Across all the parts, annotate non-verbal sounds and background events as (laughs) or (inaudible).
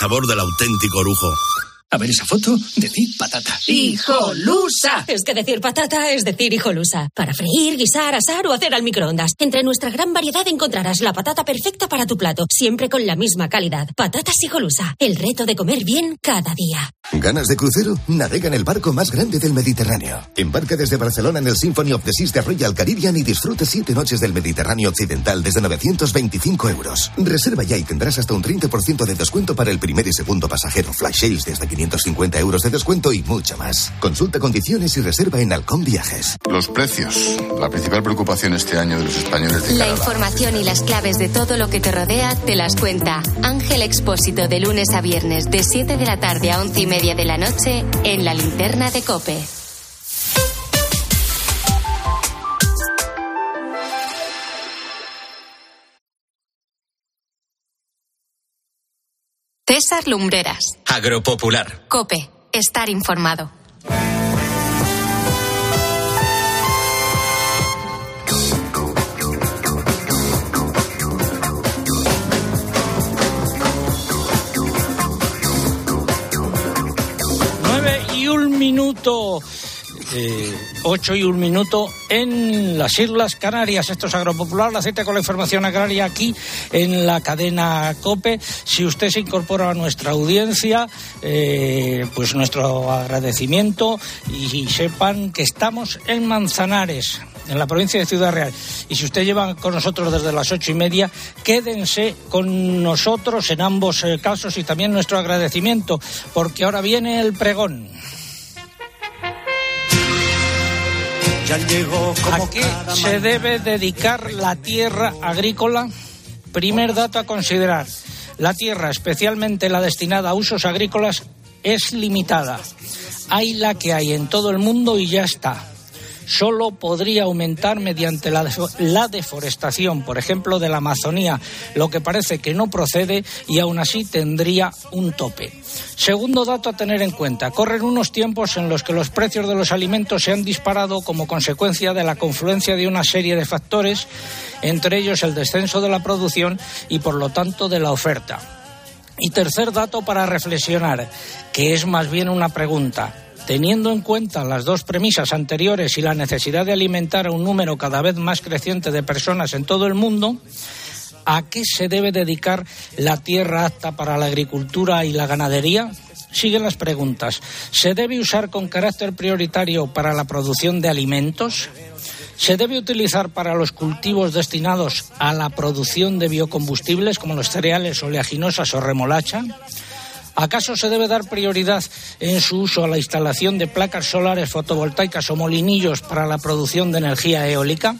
sabor del auténtico orujo. A ver esa foto, decir patata. ¡Hijolusa! Es que decir patata es decir hijolusa. Para freír, guisar, asar o hacer al microondas. Entre nuestra gran variedad encontrarás la patata perfecta para tu plato, siempre con la misma calidad. Patatas hijolusa. El reto de comer bien cada día. ¿Ganas de crucero? Navega en el barco más grande del Mediterráneo. Embarca desde Barcelona en el Symphony of the Seas de Royal Caribbean y disfruta siete noches del Mediterráneo Occidental desde 925 euros. Reserva ya y tendrás hasta un 30% de descuento para el primer y segundo pasajero. Flash sales desde 550 euros de descuento y mucho más. Consulta condiciones y reserva en Halcón Viajes. Los precios. La principal preocupación este año de los españoles de La información y las claves de todo lo que te rodea te las cuenta Ángel Expósito de lunes a viernes de 7 de la tarde a 11 y media de la noche en la linterna de Cope. César Lumbreras. Agropopular. Cope. Estar informado. Nueve y un minuto. Eh, 8 y un minuto en las Islas Canarias. Esto es Agropopular, la cita con la información agraria aquí en la cadena COPE. Si usted se incorpora a nuestra audiencia, eh, pues nuestro agradecimiento y sepan que estamos en Manzanares en la provincia de Ciudad Real. Y si usted lleva con nosotros desde las ocho y media, quédense con nosotros en ambos eh, casos y también nuestro agradecimiento, porque ahora viene el pregón. ¿A qué se debe dedicar la tierra agrícola? Primer dato a considerar. La tierra, especialmente la destinada a usos agrícolas, es limitada. Hay la que hay en todo el mundo y ya está solo podría aumentar mediante la, la, deforestación, por ejemplo, de la Amazonía, lo que parece que no procede y aún así tendría un tope. Segundo dato a tener en cuenta, corren unos tiempos en los que los precios de los alimentos se han disparado como consecuencia de la confluencia de una serie de factores, entre ellos el descenso de la producción y, por lo tanto, de la oferta. Y tercer dato para reflexionar, que es más bien una pregunta. Teniendo en cuenta las dos premisas anteriores y la necesidad de alimentar a un número cada vez más creciente de personas en todo el mundo, ¿a qué se debe dedicar la tierra apta para la agricultura y la ganadería? Siguen las preguntas. ¿Se debe usar con carácter prioritario para la producción de alimentos? ¿Se debe utilizar para los cultivos destinados a la producción de biocombustibles como los cereales, oleaginosas o remolacha? ¿Acaso se debe dar prioridad en su uso a la instalación de placas solares fotovoltaicas o molinillos para la producción de energía eólica?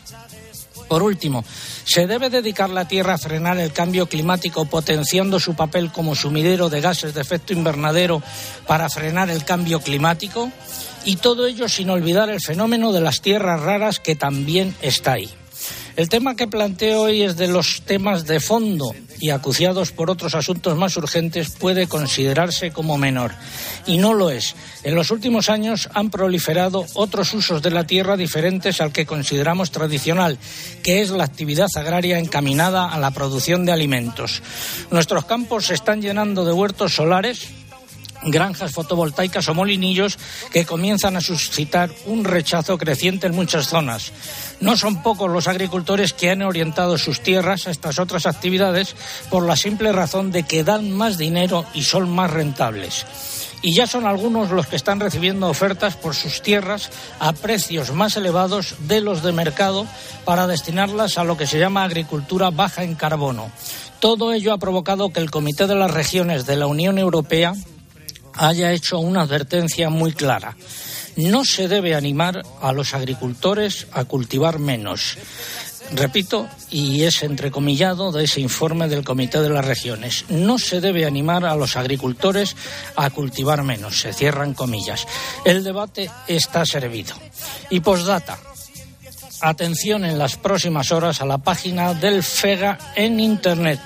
Por último, ¿se debe dedicar la Tierra a frenar el cambio climático potenciando su papel como sumidero de gases de efecto invernadero para frenar el cambio climático? Y todo ello sin olvidar el fenómeno de las tierras raras que también está ahí. El tema que planteo hoy es de los temas de fondo y acuciados por otros asuntos más urgentes puede considerarse como menor. Y no lo es. En los últimos años han proliferado otros usos de la tierra diferentes al que consideramos tradicional, que es la actividad agraria encaminada a la producción de alimentos. Nuestros campos se están llenando de huertos solares, granjas fotovoltaicas o molinillos que comienzan a suscitar un rechazo creciente en muchas zonas. No son pocos los agricultores que han orientado sus tierras a estas otras actividades por la simple razón de que dan más dinero y son más rentables. Y ya son algunos los que están recibiendo ofertas por sus tierras a precios más elevados de los de mercado para destinarlas a lo que se llama agricultura baja en carbono. Todo ello ha provocado que el Comité de las Regiones de la Unión Europea haya hecho una advertencia muy clara. No se debe animar a los agricultores a cultivar menos. Repito, y es entrecomillado de ese informe del Comité de las Regiones. No se debe animar a los agricultores a cultivar menos. Se cierran comillas. El debate está servido. Y postdata. Atención en las próximas horas a la página del FEGA en Internet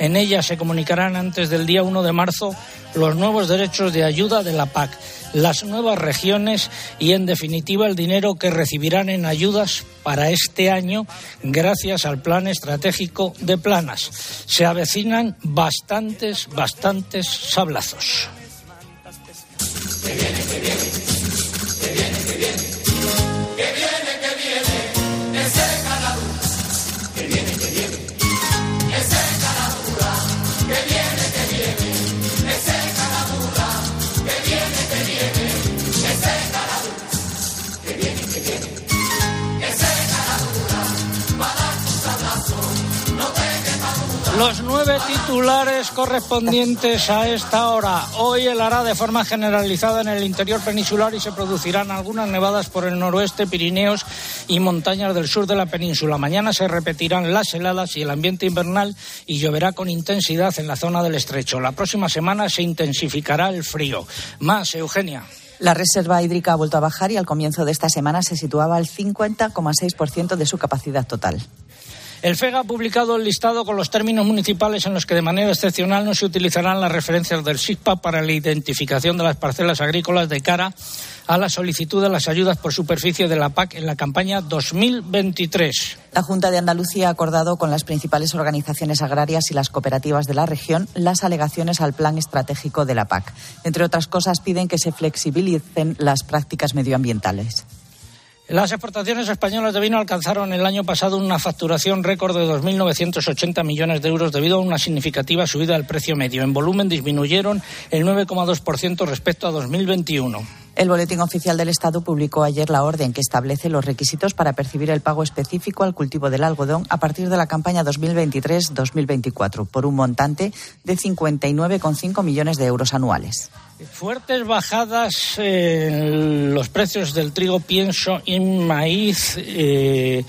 En ella se comunicarán antes del día 1 de marzo los nuevos derechos de ayuda de la PAC, las nuevas regiones y, en definitiva, el dinero que recibirán en ayudas para este año gracias al plan estratégico de Planas. Se avecinan bastantes, bastantes sablazos. Los nueve titulares correspondientes a esta hora. Hoy helará de forma generalizada en el interior peninsular y se producirán algunas nevadas por el noroeste, Pirineos y montañas del sur de la península. Mañana se repetirán las heladas y el ambiente invernal y lloverá con intensidad en la zona del estrecho. La próxima semana se intensificará el frío. Más, Eugenia. La reserva hídrica ha vuelto a bajar y al comienzo de esta semana se situaba al 50,6% de su capacidad total. El FEGA ha publicado el listado con los términos municipales en los que de manera excepcional no se utilizarán las referencias del SIGPA para la identificación de las parcelas agrícolas de cara a la solicitud de las ayudas por superficie de la PAC en la campaña 2023. La Junta de Andalucía ha acordado con las principales organizaciones agrarias y las cooperativas de la región las alegaciones al plan estratégico de la PAC. Entre otras cosas, piden que se flexibilicen las prácticas medioambientales. Las exportaciones españolas de vino alcanzaron el año pasado una facturación récord de 2.980 millones de euros debido a una significativa subida del precio medio. En volumen disminuyeron el 9,2% respecto a 2021. El Boletín Oficial del Estado publicó ayer la orden que establece los requisitos para percibir el pago específico al cultivo del algodón a partir de la campaña 2023-2024 por un montante de 59,5 millones de euros anuales. Fuertes bajadas en los precios del trigo, pienso y maíz eh,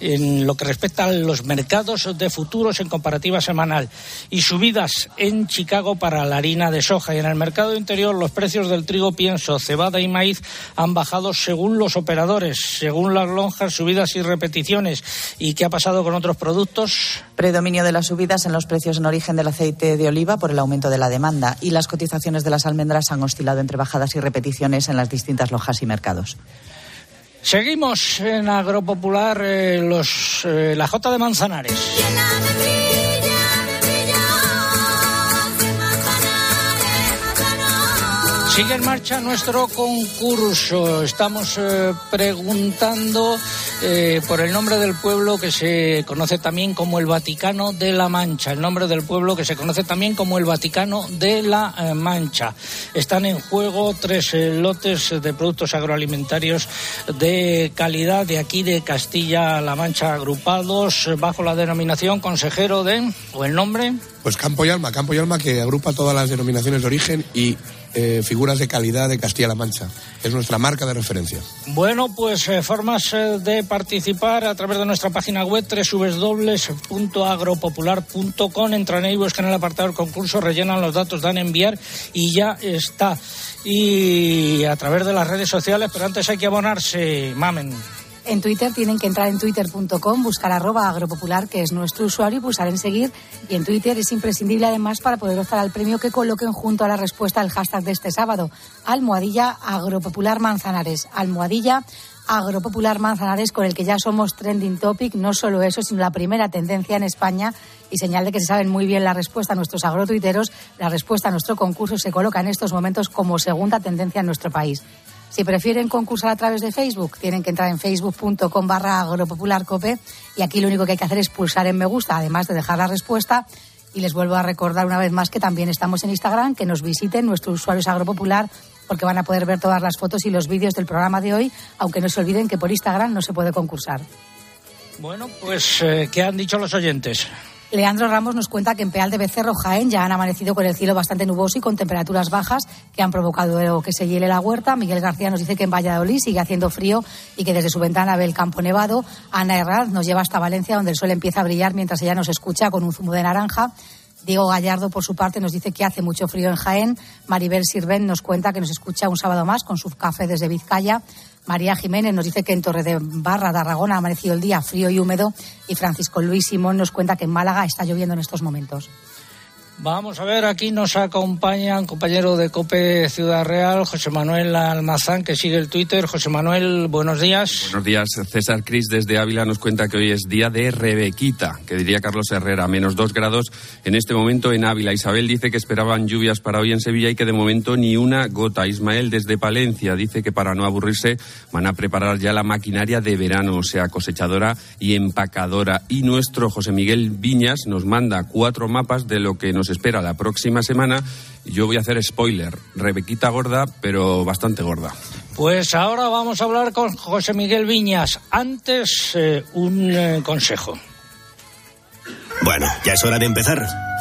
en lo que respecta a los mercados de futuros en comparativa semanal y subidas en Chicago para la harina de soja. Y en el mercado interior los precios del trigo, pienso, cebada y maíz han bajado según los operadores, según las lonjas, subidas y repeticiones. ¿Y qué ha pasado con otros productos? Predominio de las subidas en los precios en origen del aceite de oliva por el aumento de la demanda y las cotizaciones de las almendras han oscilado entre bajadas y repeticiones en las distintas lojas y mercados. Seguimos en Agropopular, eh, los, eh, la J de Manzanares. Sigue en marcha nuestro concurso. Estamos eh, preguntando eh, por el nombre del pueblo que se conoce también como el Vaticano de la Mancha. El nombre del pueblo que se conoce también como el Vaticano de la eh, Mancha. Están en juego tres lotes de productos agroalimentarios de calidad de aquí de Castilla-La Mancha agrupados bajo la denominación consejero de o el nombre. Pues Campo y Alma, Campo y Alma que agrupa todas las denominaciones de origen y eh, figuras de calidad de Castilla-La Mancha. Es nuestra marca de referencia. Bueno, pues eh, formas eh, de participar a través de nuestra página web www.agropopular.com. Entran ahí, buscan el apartado del concurso, rellenan los datos, dan enviar y ya está. Y a través de las redes sociales, pero antes hay que abonarse, mamen. En Twitter tienen que entrar en twitter.com, buscar arroba agropopular, que es nuestro usuario, y pulsar en seguir. Y en Twitter es imprescindible además para poder optar al premio que coloquen junto a la respuesta al hashtag de este sábado. Almohadilla Agropopular Manzanares. Almohadilla Agropopular Manzanares, con el que ya somos trending topic. No solo eso, sino la primera tendencia en España y señal de que se saben muy bien la respuesta a nuestros agrotuiteros. La respuesta a nuestro concurso se coloca en estos momentos como segunda tendencia en nuestro país. Si prefieren concursar a través de Facebook, tienen que entrar en facebook.com barra agropopularcope y aquí lo único que hay que hacer es pulsar en me gusta, además de dejar la respuesta. Y les vuelvo a recordar una vez más que también estamos en Instagram, que nos visiten nuestros usuarios agropopular porque van a poder ver todas las fotos y los vídeos del programa de hoy, aunque no se olviden que por Instagram no se puede concursar. Bueno, pues, eh, ¿qué han dicho los oyentes? Leandro Ramos nos cuenta que en Peal de Becerro, Jaén, ya han amanecido con el cielo bastante nuboso y con temperaturas bajas que han provocado que se hiele la huerta. Miguel García nos dice que en Valladolid sigue haciendo frío y que desde su ventana ve el campo nevado. Ana Herrad nos lleva hasta Valencia, donde el sol empieza a brillar mientras ella nos escucha con un zumo de naranja. Diego Gallardo, por su parte, nos dice que hace mucho frío en Jaén. Maribel Sirven nos cuenta que nos escucha un sábado más con su café desde Vizcaya. María Jiménez nos dice que en Torre de Barra de Aragón ha amanecido el día frío y húmedo. Y Francisco Luis Simón nos cuenta que en Málaga está lloviendo en estos momentos. Vamos a ver, aquí nos acompaña un compañero de COPE Ciudad Real, José Manuel Almazán, que sigue el Twitter. José Manuel, buenos días. Buenos días. César Cris desde Ávila nos cuenta que hoy es día de Rebequita, que diría Carlos Herrera, menos dos grados en este momento en Ávila. Isabel dice que esperaban lluvias para hoy en Sevilla y que de momento ni una gota. Ismael desde Palencia dice que para no aburrirse van a preparar ya la maquinaria de verano, o sea, cosechadora y empacadora. Y nuestro José Miguel Viñas nos manda cuatro mapas de lo que nos espera la próxima semana. Yo voy a hacer spoiler, Rebequita gorda, pero bastante gorda. Pues ahora vamos a hablar con José Miguel Viñas. Antes, eh, un eh, consejo. Bueno, ya es hora de empezar.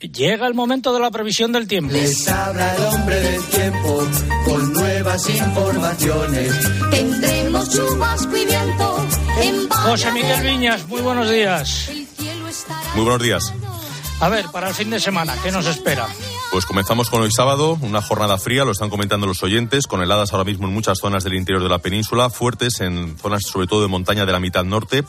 Llega el momento de la previsión del tiempo. Les habla el hombre del tiempo con nuevas informaciones. Tendremos chubasco y viento en José Miguel Viñas, muy buenos días. Muy buenos días. A ver, para el fin de semana, ¿qué nos espera? Pues comenzamos con hoy sábado, una jornada fría, lo están comentando los oyentes, con heladas ahora mismo en muchas zonas del interior de la península, fuertes en zonas sobre todo de montaña de la mitad norte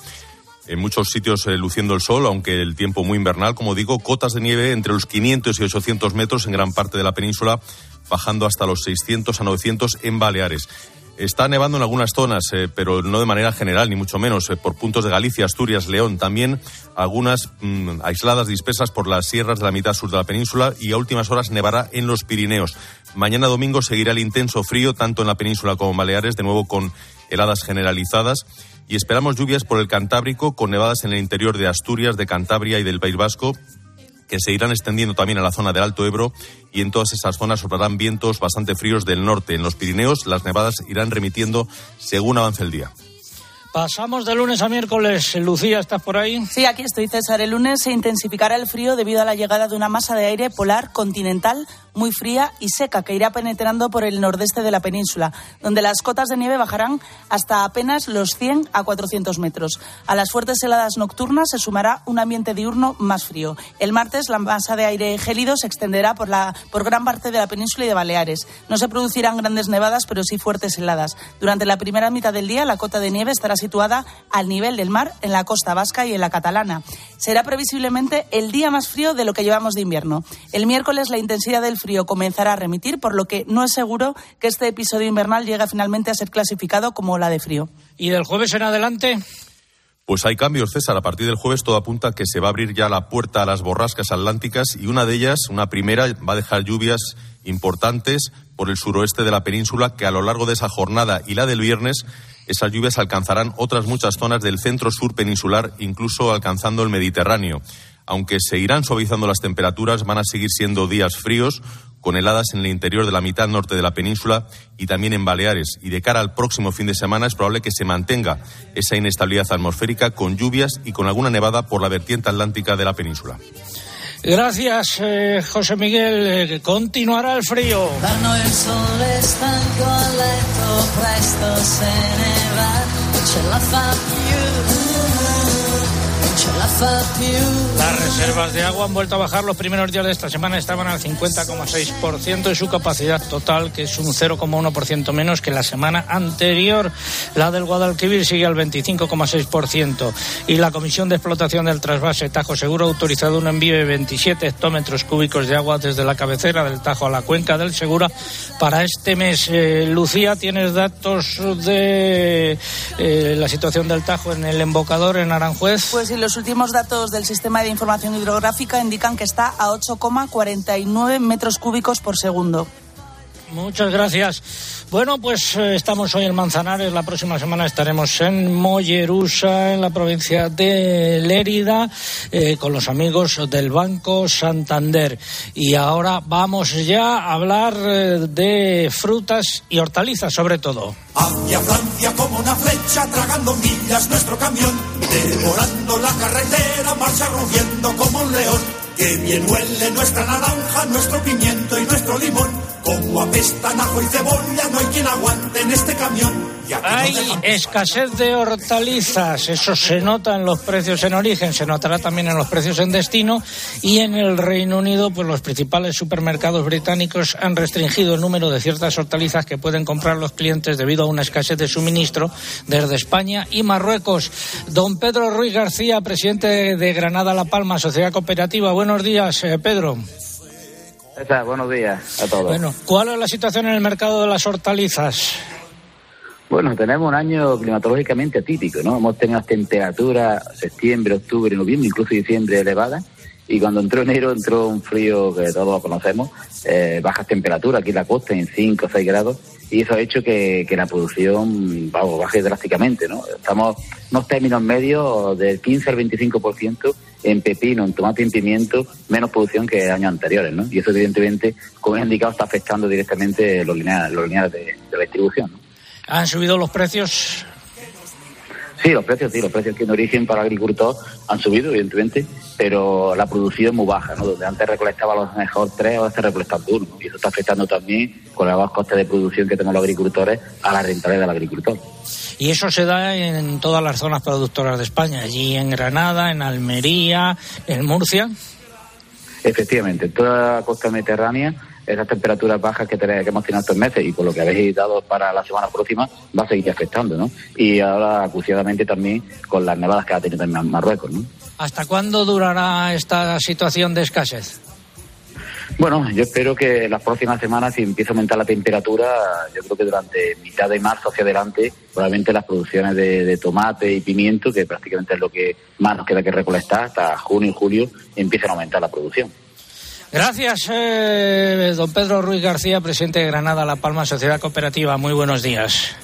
en muchos sitios eh, luciendo el sol, aunque el tiempo muy invernal, como digo, cotas de nieve entre los 500 y 800 metros en gran parte de la península, bajando hasta los 600 a 900 en Baleares. Está nevando en algunas zonas, eh, pero no de manera general, ni mucho menos, eh, por puntos de Galicia, Asturias, León. También algunas mm, aisladas dispersas por las sierras de la mitad sur de la península y a últimas horas nevará en los Pirineos. Mañana domingo seguirá el intenso frío, tanto en la península como en Baleares, de nuevo con heladas generalizadas y esperamos lluvias por el Cantábrico con nevadas en el interior de Asturias, de Cantabria y del País Vasco que se irán extendiendo también a la zona del Alto Ebro y en todas esas zonas soplarán vientos bastante fríos del norte. En los Pirineos las nevadas irán remitiendo según avance el día. Pasamos de lunes a miércoles. Lucía, ¿estás por ahí? Sí, aquí estoy, César. El lunes se intensificará el frío debido a la llegada de una masa de aire polar continental muy fría y seca que irá penetrando por el nordeste de la península, donde las cotas de nieve bajarán hasta apenas los 100 a 400 metros. A las fuertes heladas nocturnas se sumará un ambiente diurno más frío. El martes la masa de aire gélido se extenderá por, la, por gran parte de la península y de Baleares. No se producirán grandes nevadas, pero sí fuertes heladas. Durante la primera mitad del día, la cota de nieve estará situada al nivel del mar en la costa vasca y en la catalana. Será previsiblemente el día más frío de lo que llevamos de invierno. El miércoles la intensidad del frío comenzará a remitir, por lo que no es seguro que este episodio invernal llegue finalmente a ser clasificado como la de frío. ¿Y del jueves en adelante? Pues hay cambios, César. A partir del jueves todo apunta que se va a abrir ya la puerta a las borrascas atlánticas y una de ellas, una primera, va a dejar lluvias importantes por el suroeste de la península que a lo largo de esa jornada y la del viernes esas lluvias alcanzarán otras muchas zonas del centro sur peninsular, incluso alcanzando el Mediterráneo. Aunque se irán suavizando las temperaturas, van a seguir siendo días fríos, con heladas en el interior de la mitad norte de la península y también en Baleares. Y de cara al próximo fin de semana es probable que se mantenga esa inestabilidad atmosférica con lluvias y con alguna nevada por la vertiente atlántica de la península. Gracias, eh, José Miguel. Eh, continuará el frío. Las reservas de agua han vuelto a bajar. Los primeros días de esta semana estaban al 50,6% de su capacidad total, que es un 0,1% menos que la semana anterior. La del Guadalquivir sigue al 25,6%. Y la Comisión de Explotación del Trasvase Tajo Seguro ha autorizado un envío de 27 hectómetros cúbicos de agua desde la cabecera del Tajo a la cuenca del Segura para este mes. Eh, Lucía, ¿tienes datos de eh, la situación del Tajo en el embocador en Aranjuez? Pues sí, los últimos datos del Sistema de Información Hidrográfica indican que está a 8,49 metros cúbicos por segundo. Muchas gracias. Bueno, pues eh, estamos hoy en Manzanares. La próxima semana estaremos en Mollerusa, en la provincia de Lérida, eh, con los amigos del Banco Santander. Y ahora vamos ya a hablar eh, de frutas y hortalizas, sobre todo. Hacia Francia como una flecha, tragando millas nuestro camión, devorando la carretera, marcha rugiendo como un león Que bien huele nuestra naranja, nuestro pimiento y nuestro limón. Como apestan ajo y cebolla, no hay quien aguante en este camión. Hay escasez de hortalizas, eso se nota en los precios en origen, se notará también en los precios en destino y en el Reino Unido, pues los principales supermercados británicos han restringido el número de ciertas hortalizas que pueden comprar los clientes debido a una escasez de suministro desde España y Marruecos. Don Pedro Ruiz García, presidente de Granada La Palma, Sociedad Cooperativa. Buenos días, eh, Pedro. Buenos días a todos. Bueno, ¿cuál es la situación en el mercado de las hortalizas? Bueno, tenemos un año climatológicamente atípico, ¿no? Hemos tenido temperaturas septiembre, octubre, noviembre, incluso diciembre elevadas. Y cuando entró enero entró un frío que todos conocemos, eh, bajas temperaturas aquí en la costa en 5 o 6 grados. Y eso ha hecho que, la producción baje drásticamente, ¿no? Estamos unos términos medios del 15 al 25% en pepino, en tomate y en pimiento, menos producción que años anteriores, ¿no? Y eso evidentemente, como he indicado, está afectando directamente los lineales, los lineales de, de la distribución, ¿no? ¿Han subido los precios? Sí, los precios, sí, los precios que en origen para el agricultor han subido, evidentemente, pero la producción es muy baja, ¿no? Donde antes recolectaba los mejor tres, ahora se recolectan uno. Y eso está afectando también, con los bajos costes de producción que tenemos los agricultores, a la rentabilidad del agricultor. Y eso se da en todas las zonas productoras de España, allí en Granada, en Almería, en Murcia. Efectivamente, en toda la costa mediterránea esas temperaturas bajas que, tenemos, que hemos tenido estos meses y por lo que habéis dado para la semana próxima va a seguir afectando, ¿no? Y ahora acuciadamente también con las nevadas que ha tenido en Marruecos, ¿no? ¿Hasta cuándo durará esta situación de escasez? Bueno, yo espero que las próximas semanas, si empieza a aumentar la temperatura, yo creo que durante mitad de marzo hacia adelante, probablemente las producciones de, tomate y pimiento, que prácticamente es lo que más nos queda que recolectar, hasta junio y julio, empiecen a aumentar la producción. Gracias, eh, don Pedro Ruiz García, presidente de Granada La Palma Sociedad Cooperativa. Muy buenos días.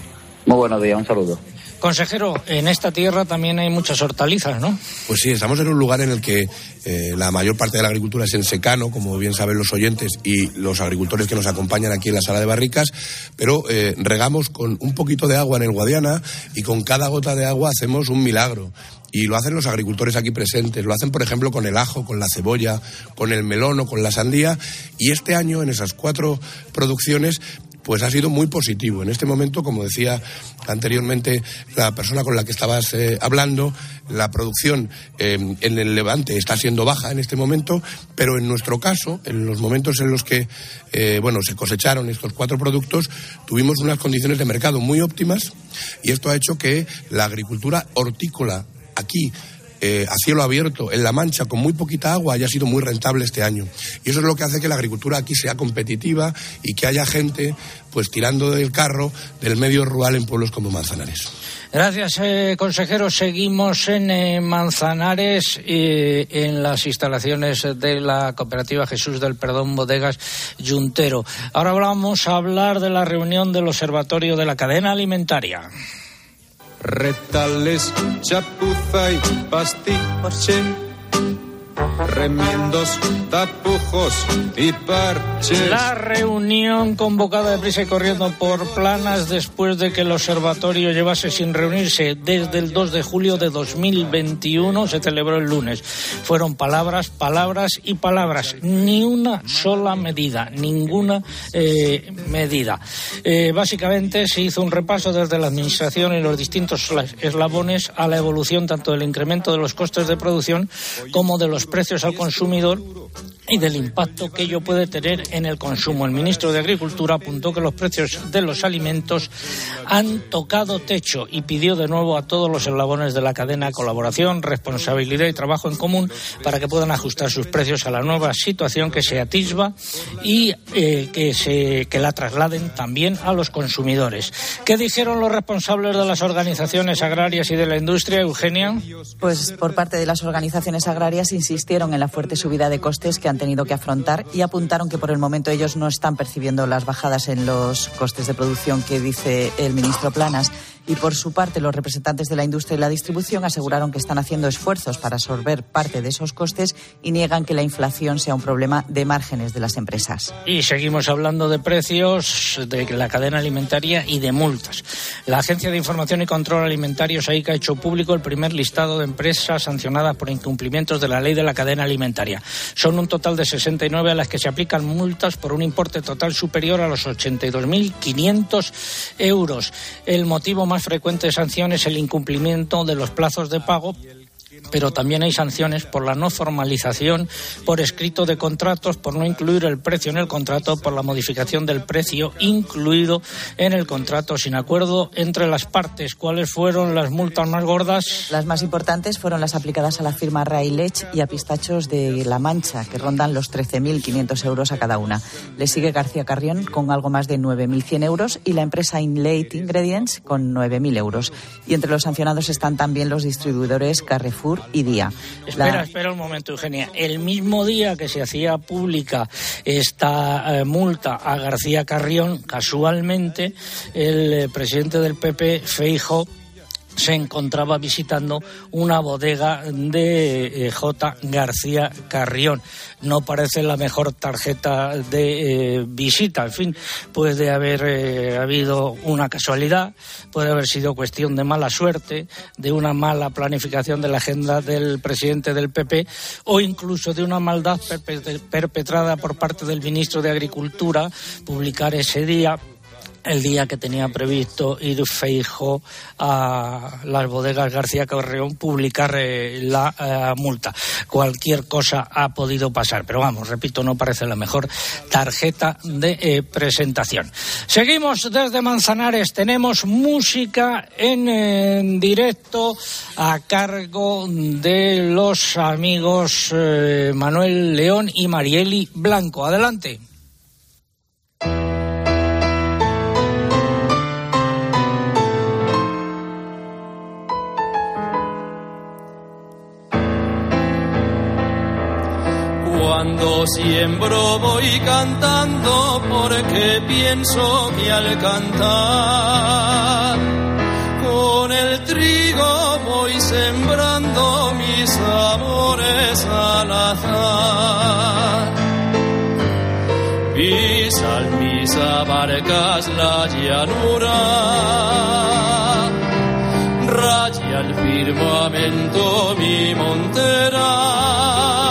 Muy buenos días, un saludo. Consejero, en esta tierra también hay muchas hortalizas, ¿no? Pues sí, estamos en un lugar en el que eh, la mayor parte de la agricultura es en secano, como bien saben los oyentes y los agricultores que nos acompañan aquí en la sala de barricas, pero eh, regamos con un poquito de agua en el Guadiana y con cada gota de agua hacemos un milagro y lo hacen los agricultores aquí presentes. Lo hacen, por ejemplo, con el ajo, con la cebolla, con el melón o con la sandía. Y este año, en esas cuatro producciones, pues ha sido muy positivo. En este momento, como decía anteriormente la persona con la que estabas eh, hablando, la producción eh, en el Levante está siendo baja en este momento, pero en nuestro caso, en los momentos en los que eh, bueno, se cosecharon estos cuatro productos, tuvimos unas condiciones de mercado muy óptimas y esto ha hecho que la agricultura hortícola aquí eh, a cielo abierto en La Mancha con muy poquita agua haya sido muy rentable este año. Y eso es lo que hace que la agricultura aquí sea competitiva y que haya gente pues tirando del carro del medio rural en pueblos como Manzanares. Gracias, eh, consejero. Seguimos en eh, Manzanares, en las instalaciones de la cooperativa Jesús del Perdón Bodegas Yuntero. Ahora vamos a hablar de la reunión del Observatorio de la Cadena Alimentaria retales, chapuza y pastiche remiendos, tapujos y parches. La reunión convocada de prisa y corriendo por planas después de que el observatorio llevase sin reunirse desde el 2 de julio de 2021 se celebró el lunes. Fueron palabras, palabras y palabras. Ni una sola medida, ninguna eh, medida. Eh, básicamente se hizo un repaso desde la Administración y los distintos eslabones a la evolución tanto del incremento de los costes de producción como de los precios al consumidor y del impacto que ello puede tener en el consumo. El ministro de Agricultura apuntó que los precios de los alimentos han tocado techo y pidió de nuevo a todos los eslabones de la cadena colaboración, responsabilidad y trabajo en común para que puedan ajustar sus precios a la nueva situación que se atisba y eh, que, se, que la trasladen también a los consumidores. ¿Qué dijeron los responsables de las organizaciones agrarias y de la industria, Eugenia? Pues por parte de las organizaciones agrarias insistieron en la fuerte subida de costes que han tenido que afrontar y apuntaron que por el momento ellos no están percibiendo las bajadas en los costes de producción que dice el ministro Planas Y por su parte, los representantes de la industria y la distribución aseguraron que están haciendo esfuerzos para absorber parte de esos costes y niegan que la inflación sea un problema de márgenes de las empresas. Y seguimos hablando de precios, de la cadena alimentaria y de multas. La Agencia de Información y Control Alimentario, SAICA, ha hecho público el primer listado de empresas sancionadas por incumplimientos de la ley de la cadena alimentaria. Son un total de 69 a las que se aplican multas por un importe total superior a los 82.500 euros. El motivo más frecuente de sanción es el incumplimiento de los plazos de pago pero también hay sanciones por la no formalización por escrito de contratos, por no incluir el precio en el contrato, por la modificación del precio incluido en el contrato sin acuerdo entre las partes. ¿Cuáles fueron las multas más gordas? Las más importantes fueron las aplicadas a la firma Railech y a Pistachos de La Mancha, que rondan los 13.500 euros a cada una. Le sigue García Carrión con algo más de 9.100 euros y la empresa Inlate Ingredients con 9.000 euros. Y entre los sancionados están también los distribuidores Carrefour y Día. Espera, espera un momento, Eugenia. El mismo día que se hacía pública esta eh, multa a García Carrión, casualmente, el eh, presidente del PP, Feijo, se encontraba visitando una bodega de eh, J. García Carrión. No parece la mejor tarjeta de eh, visita. En fin, puede haber eh, habido una casualidad, puede haber sido cuestión de mala suerte, de una mala planificación de la agenda del presidente del PP o incluso de una maldad perpetrada por parte del ministro de Agricultura publicar ese día el día que tenía previsto ir Feijo a las bodegas García Carreón publicar eh, la eh, multa. Cualquier cosa ha podido pasar, pero vamos, repito, no parece la mejor tarjeta de eh, presentación. Seguimos desde Manzanares, tenemos música en, directo a cargo de los amigos Manuel León y Marieli Blanco. Adelante. Cuando siembro voy cantando porque pienso que al cantar con el trigo voy sembrando mis amores al azar. Pisan mis abarcas la llanura, raya el firmamento mi montera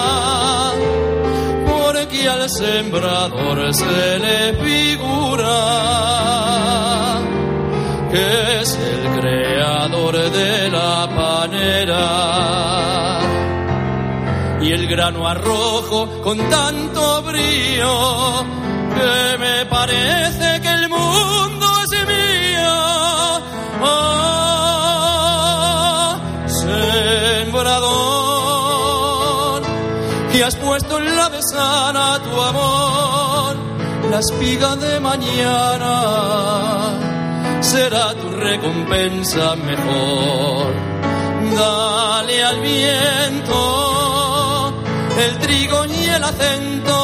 sembrador se le figura que es el creador de la panera. Y el grano arrojo con tanto brío que me parece que espiga de mañana será tu recompensa mejor. Dale al viento el trigo y el acento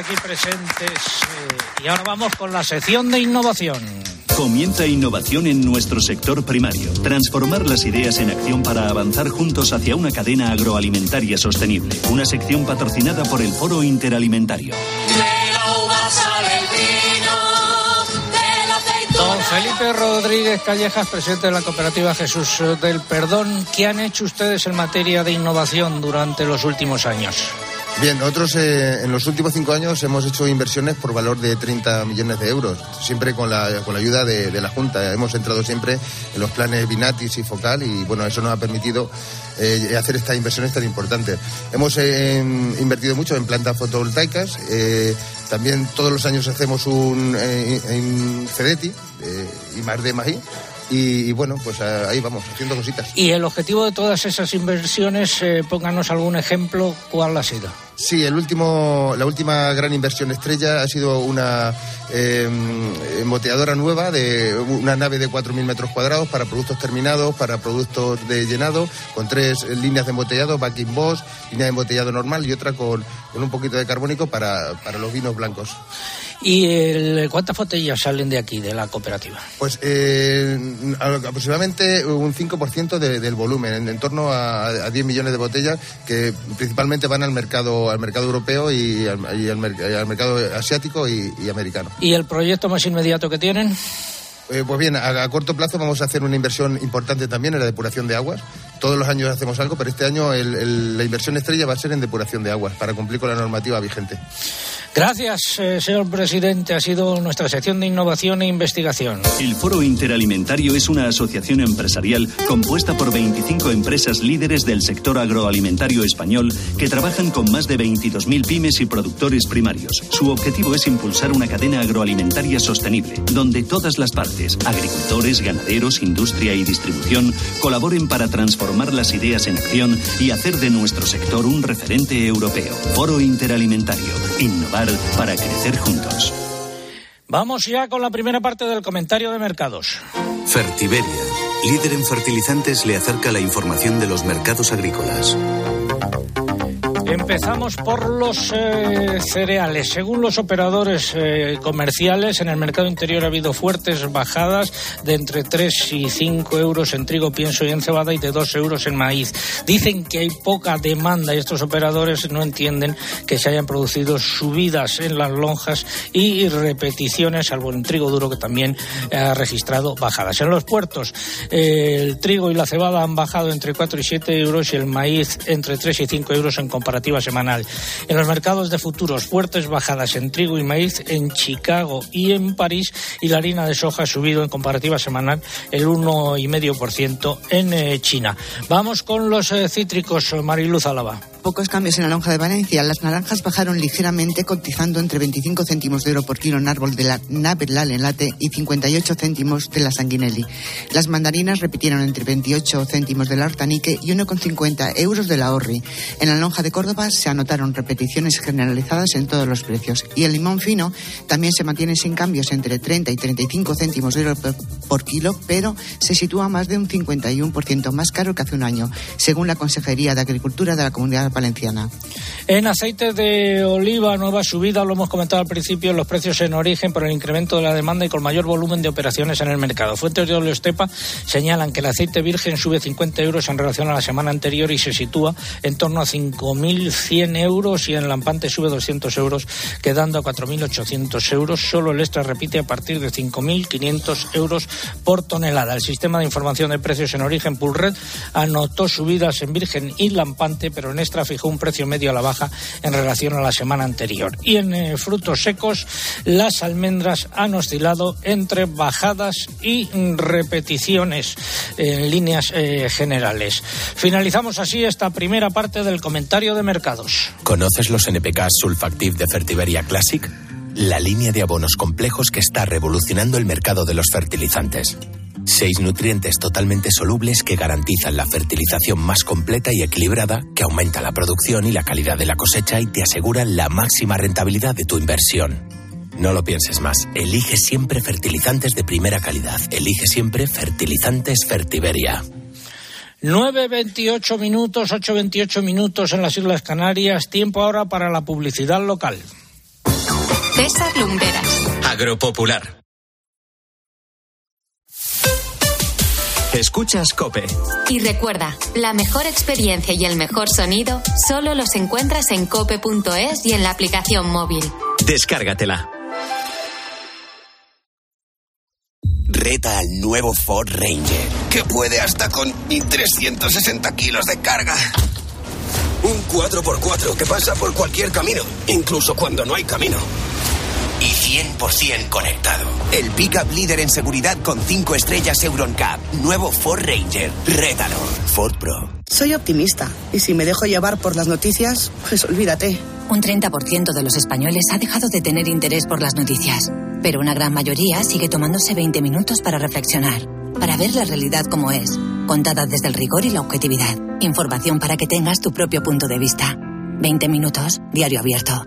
aquí presentes. Eh, y ahora vamos con la sección de innovación. Comienza innovación en nuestro sector primario. Transformar las ideas en acción para avanzar juntos hacia una cadena agroalimentaria sostenible. Una sección patrocinada por el Foro Interalimentario. Don Felipe Rodríguez Callejas, presidente de la cooperativa Jesús del Perdón, ¿qué han hecho ustedes en materia de innovación durante los últimos años? Bien, nosotros eh, en los últimos cinco años hemos hecho inversiones por valor de 30 millones de euros, siempre con la, con la ayuda de, la Junta. Hemos entrado siempre en los planes Binatis y Focal y bueno, eso nos ha permitido eh, hacer estas inversiones tan importantes. Hemos eh, invertido mucho en plantas fotovoltaicas, también todos los años hacemos un, un CEDETI, y más de Magí, y, y bueno, pues eh, ahí vamos, haciendo cositas. Y el objetivo de todas esas inversiones, eh, pónganos algún ejemplo, ¿cuál ha sido? Sí, el último, la última gran inversión estrella ha sido una eh, embotelladora nueva de una nave de 4.000 metros cuadrados para productos terminados, para productos de llenado, con tres líneas de embotellado, backing boss, línea de embotellado normal y otra con, con un poquito de carbónico para, para los vinos blancos. ¿Y el- cuántas botellas salen de aquí, de la cooperativa? Pues eh, aproximadamente un 5% de- del volumen, en, en torno a, a 10 millones de botellas que principalmente van al mercado al mercado europeo y al, y al mer- y al mercado asiático y, y americano. ¿Y el proyecto más inmediato que tienen? Eh, pues bien, a, a corto plazo vamos a hacer una inversión importante también en la depuración de aguas. Todos los años hacemos algo, pero este año el- el- la inversión estrella va a ser en depuración de aguas para cumplir con la normativa vigente. Gracias, eh, señor presidente. Ha sido nuestra sección de innovación e investigación. El Foro Interalimentario es una asociación empresarial compuesta por 25 empresas líderes del sector agroalimentario español que trabajan con más de 22.000 pymes y productores primarios. Su objetivo es impulsar una cadena agroalimentaria sostenible, donde todas las partes, agricultores, ganaderos, industria y distribución, colaboren para transformar las ideas en acción y hacer de nuestro sector un referente europeo. Foro Interalimentario. Innovar para crecer juntos. Vamos ya con la primera parte del comentario de mercados. Fertiberia, líder en fertilizantes, le acerca la información de los mercados agrícolas. Empezamos por los eh, cereales. Según los operadores eh, comerciales, en el mercado interior ha habido fuertes bajadas de entre 3 y 5 euros en trigo, pienso y en cebada y de 2 euros en maíz. Dicen que hay poca demanda y estos operadores no entienden que se hayan producido subidas en las lonjas y repeticiones, salvo en trigo duro que también ha registrado bajadas. En los puertos, eh, el trigo y la cebada han bajado entre 4 y 7 euros y el maíz entre 3 y 5 euros en semanal. En los mercados de futuros, fuertes bajadas en trigo y maíz en Chicago y en París y la harina de soja ha subido en comparativa semanal el 1,5% en eh, China. Vamos con los eh, cítricos, Mariluz Álava. Pocos cambios en la lonja de Valencia. Las naranjas bajaron ligeramente, cotizando entre 25 céntimos de euro por kilo en árbol de la Navelal en late y 58 céntimos de la Sanguinelli. Las mandarinas repitieron entre 28 céntimos de la Hortanique y 1,50 euros de la Orri. En la lonja de Córdoba se anotaron repeticiones generalizadas en todos los precios. Y el limón fino también se mantiene sin cambios entre 30 y 35 céntimos de euro por kilo, pero se sitúa más de un 51% más caro que hace un año, según la Consejería de Agricultura de la Comunidad Valenciana. En aceite de oliva, nueva subida, lo hemos comentado al principio, los precios en origen por el incremento de la demanda y con mayor volumen de operaciones en el mercado. Fuentes de Oleostepa señalan que el aceite virgen sube 50 euros en relación a la semana anterior y se sitúa en torno a 5.100 euros y en Lampante sube 200 euros, quedando a 4.800 euros. Solo el extra repite a partir de 5.500 euros por tonelada. El sistema de información de precios en origen Pulred anotó subidas en virgen y Lampante, pero en extra fijó un precio medio a la baja en relación a la semana anterior. Y en eh, frutos secos, las almendras han oscilado entre bajadas y repeticiones en líneas eh, generales. Finalizamos así esta primera parte del comentario de mercados. ¿Conoces los NPK Sulfactive de Fertiberia Classic? La línea de abonos complejos que está revolucionando el mercado de los fertilizantes. Seis nutrientes totalmente solubles que garantizan la fertilización más completa y equilibrada, que aumenta la producción y la calidad de la cosecha y te aseguran la máxima rentabilidad de tu inversión. No lo pienses más. Elige siempre fertilizantes de primera calidad. Elige siempre fertilizantes Fertiberia. 9.28 minutos, 8.28 minutos en las Islas Canarias. Tiempo ahora para la publicidad local. César Lumberas. Agropopular. Escuchas Cope. Y recuerda, la mejor experiencia y el mejor sonido solo los encuentras en cope.es y en la aplicación móvil. Descárgatela. Reta al nuevo Ford Ranger, que puede hasta con 360 kilos de carga. Un 4x4 que pasa por cualquier camino, incluso cuando no hay camino. Y 100% conectado. El pickup líder en seguridad con 5 estrellas Euroncap. Nuevo Ford Ranger. Rétalo. Ford Pro. Soy optimista y si me dejo llevar por las noticias, pues olvídate. Un 30% de los españoles ha dejado de tener interés por las noticias, pero una gran mayoría sigue tomándose 20 minutos para reflexionar. para ver la realidad como es, contada desde el rigor y la objetividad. Información para que tengas tu propio punto de vista. 20 minutos, diario abierto.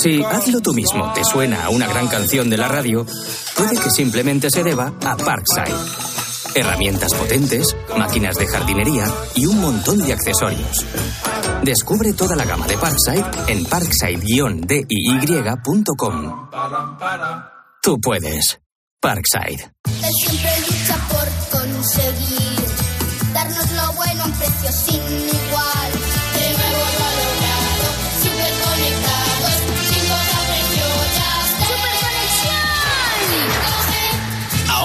Si hazlo tú mismo te suena a una gran canción de la radio, puede que simplemente se deba a Parkside. Herramientas potentes, máquinas de jardinería y un montón de accesorios. Descubre toda la gama de Parkside en parkside-diy.com. Tú puedes. Parkside. Él siempre lucha por conseguir darnos lo bueno a un precio sin igual.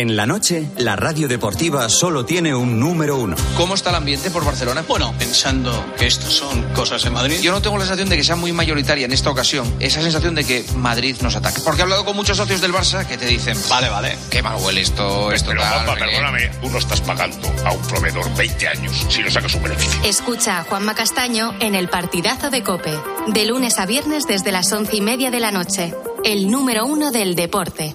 En la noche, la radio deportiva solo tiene un número uno. ¿Cómo está el ambiente por Barcelona? Bueno, pensando que estas son cosas en Madrid. Yo no tengo la sensación de que sea muy mayoritaria en esta ocasión esa sensación de que Madrid nos ataca. Porque he hablado con muchos socios del Barça que te dicen, vale, vale, qué mal huele esto, esto Pero, tal, Juanpa, no sé qué". perdóname, tú no estás pagando a un proveedor 20 años si no sacas un beneficio. Escucha a Juanma Castaño en el partidazo de Cope, de lunes a viernes desde las once y media de la noche. El número uno del deporte.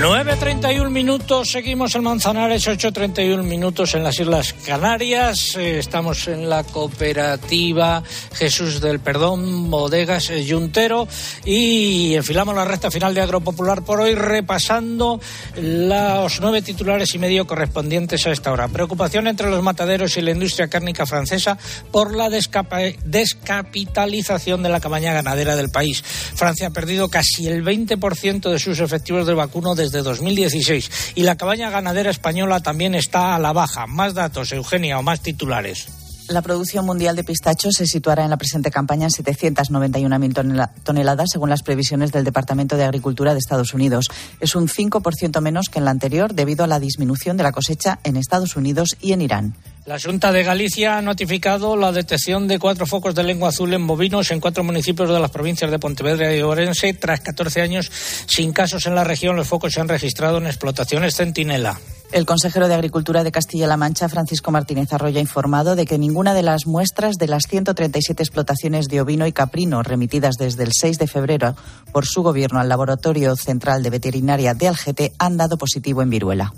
9.31 minutos, seguimos en Manzanares, 8.31 minutos en las Islas Canarias. Eh, estamos en la cooperativa Jesús del Perdón, Bodegas eh, Yuntero, y enfilamos la recta final de Agropopular por hoy, repasando los nueve titulares y medio correspondientes a esta hora. Preocupación entre los mataderos y la industria cárnica francesa por la descapitalización de la cabaña ganadera del país. Francia ha perdido casi el 20% de sus efectivos de vacuno desde 2016 y la cabaña ganadera española también está a la baja. Más datos, Eugenia, o más titulares. La producción mundial de pistachos se situará en la presente campaña en 791.000 tonela- toneladas, según las previsiones del Departamento de Agricultura de Estados Unidos. Es un 5% menos que en la anterior, debido a la disminución de la cosecha en Estados Unidos y en Irán. La Junta de Galicia ha notificado la detección de cuatro focos de lengua azul en bovinos en cuatro municipios de las provincias de Pontevedra y Orense. Tras 14 años sin casos en la región, los focos se han registrado en explotaciones centinela. El consejero de Agricultura de Castilla-La Mancha, Francisco Martínez Arroyo, ha informado de que ninguna de las muestras de las 137 explotaciones de ovino y caprino remitidas desde el 6 de febrero por su gobierno al Laboratorio Central de Veterinaria de Algete han dado positivo en viruela.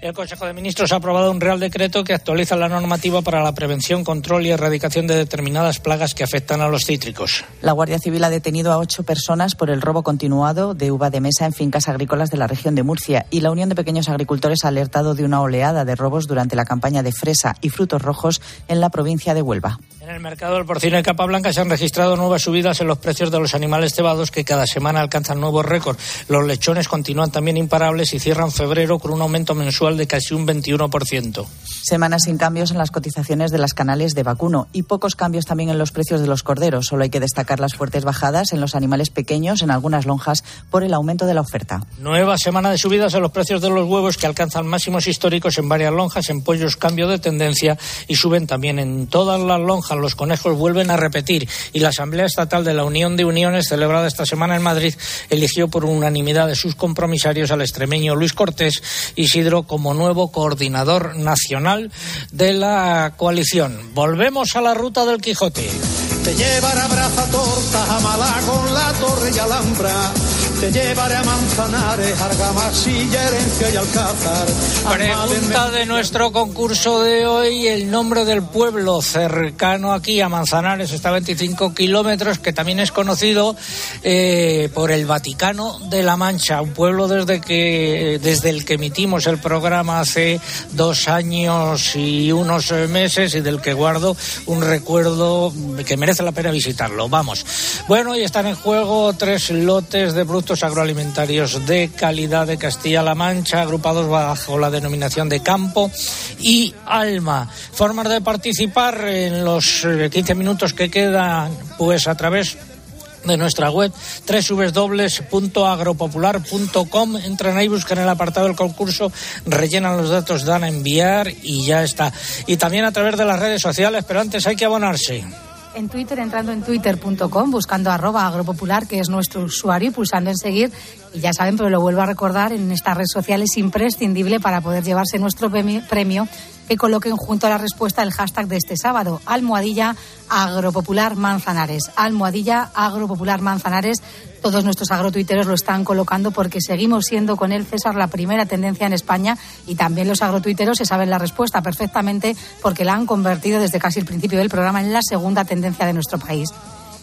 El Consejo de Ministros ha aprobado un Real Decreto que actualiza la normativa para la prevención, control y erradicación de determinadas plagas que afectan a los cítricos. La Guardia Civil ha detenido a ocho personas por el robo continuado de uva de mesa en fincas agrícolas de la región de Murcia y la Unión de Pequeños Agricultores ha alertado de una oleada de robos durante la campaña de fresa y frutos rojos en la provincia de Huelva. En el mercado del porcino y capa blanca se han registrado nuevas subidas en los precios de los animales cebados que cada semana alcanzan nuevos récords. Los lechones continúan también imparables y cierran febrero con un aumento mensual de casi un 21%. Semanas sin cambios en las cotizaciones de las canales de vacuno y pocos cambios también en los precios de los corderos. Solo hay que destacar las fuertes bajadas en los animales pequeños en algunas lonjas por el aumento de la oferta. Nueva semana de subidas en los precios de los huevos que alcanzan máximos históricos en varias lonjas. En pollos cambio de tendencia y suben también en todas las lonjas. Los conejos vuelven a repetir y la Asamblea Estatal de la Unión de Uniones celebrada esta semana en Madrid eligió por unanimidad de sus compromisarios al extremeño Luis Cortés Isidro como nuevo coordinador nacional de la coalición. Volvemos a la ruta del Quijote. Te llevará braza torta a Málaga con la torre y Alhambra. Te llevaré a Manzanares, Argamasilla, Herencia y Alcázar. Pregunta de nuestro concurso de hoy, el nombre del pueblo cercano aquí a Manzanares, está a 25 kilómetros, que también es conocido eh, por el Vaticano de la Mancha, un pueblo desde, que, desde el que emitimos el programa hace dos años y unos meses y del que guardo un recuerdo que merece la pena visitarlo. Vamos. Bueno, y están en juego tres lotes de productos agroalimentarios de calidad de Castilla-La Mancha, agrupados bajo la denominación de campo y alma. Formas de participar en los 15 minutos que quedan, pues a través de nuestra web www.agropopular.com entran ahí, buscan el apartado del concurso, rellenan los datos, dan a enviar y ya está. Y también a través de las redes sociales, pero antes hay que abonarse en Twitter, entrando en twitter.com, buscando arroba agropopular, que es nuestro usuario, y pulsando en seguir. Y ya saben, pero lo vuelvo a recordar, en esta red social es imprescindible para poder llevarse nuestro premio que coloquen junto a la respuesta el hashtag de este sábado, almohadilla agropopular manzanares. Almohadilla agropopular manzanares. Todos nuestros agrotuiteros lo están colocando porque seguimos siendo con él, César, la primera tendencia en España y también los agrotuiteros se saben la respuesta perfectamente porque la han convertido desde casi el principio del programa en la segunda tendencia de nuestro país.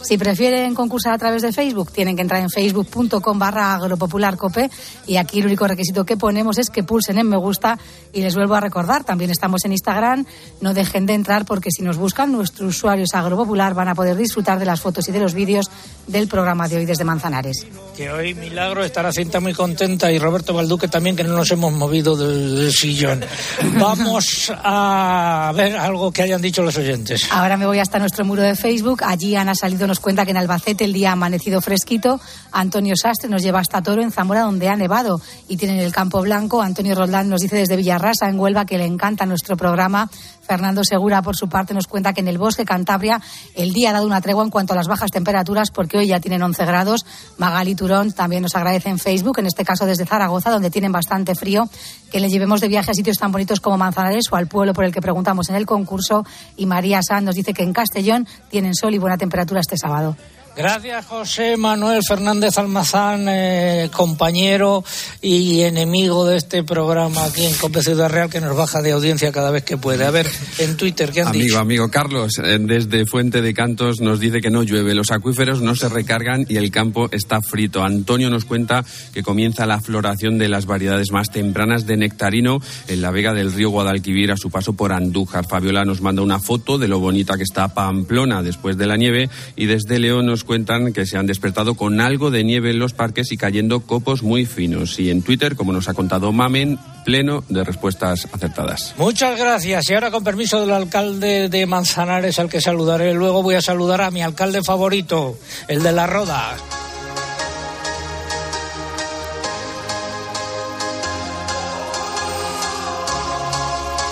Si prefieren concursar a través de Facebook, tienen que entrar en facebook.com barra agropopularcope y aquí el único requisito que ponemos es que pulsen en me gusta y les vuelvo a recordar, también estamos en Instagram, no dejen de entrar porque si nos buscan nuestros usuarios agropopular van a poder disfrutar de las fotos y de los vídeos del programa de hoy desde Manzanares. Que hoy Milagro estará cinta muy contenta y Roberto Balduque también que no nos hemos movido del, sillón. (laughs) Vamos a ver algo que hayan dicho los oyentes. Ahora me voy hasta nuestro muro de Facebook, allí han salido cuenta que en Albacete el día ha amanecido fresquito. Antonio Sastre nos lleva hasta Toro, en Zamora, donde ha nevado y tienen el campo blanco. Antonio Roldán nos dice desde Villarrasa, en Huelva, que le encanta nuestro programa. Fernando Segura, por su parte, nos cuenta que en el bosque Cantabria el día ha dado una tregua en cuanto a las bajas temperaturas, porque hoy ya tienen 11 grados. Magali Turón también nos agradece en Facebook, en este caso desde Zaragoza, donde tienen bastante frío, que le llevemos de viaje a sitios tan bonitos como Manzanares o al pueblo por el que preguntamos en el concurso. Y María Sanz nos dice que en Castellón tienen sol y buena temperatura este sábado. Gracias, José Manuel Fernández Almazán, eh, compañero y enemigo de este programa aquí en Cope Ciudad Real, que nos baja de audiencia cada vez que puede. A ver, en Twitter, ¿qué han amigo, dicho? Amigo, Carlos, eh, desde Fuente de Cantos nos dice que no llueve, los acuíferos no se recargan y el campo está frito. Antonio nos cuenta que comienza la floración de las variedades más tempranas de nectarino en la vega del río Guadalquivir a su paso por Andújar. Fabiola nos manda una foto de lo bonita que está Pamplona después de la nieve y desde León nos cuentan que se han despertado con algo de nieve en los parques y cayendo copos muy finos. Y en Twitter, como nos ha contado Mamen, pleno de respuestas acertadas. Muchas gracias. Y ahora, con permiso del alcalde de Manzanares, al que saludaré, luego voy a saludar a mi alcalde favorito, el de La Roda.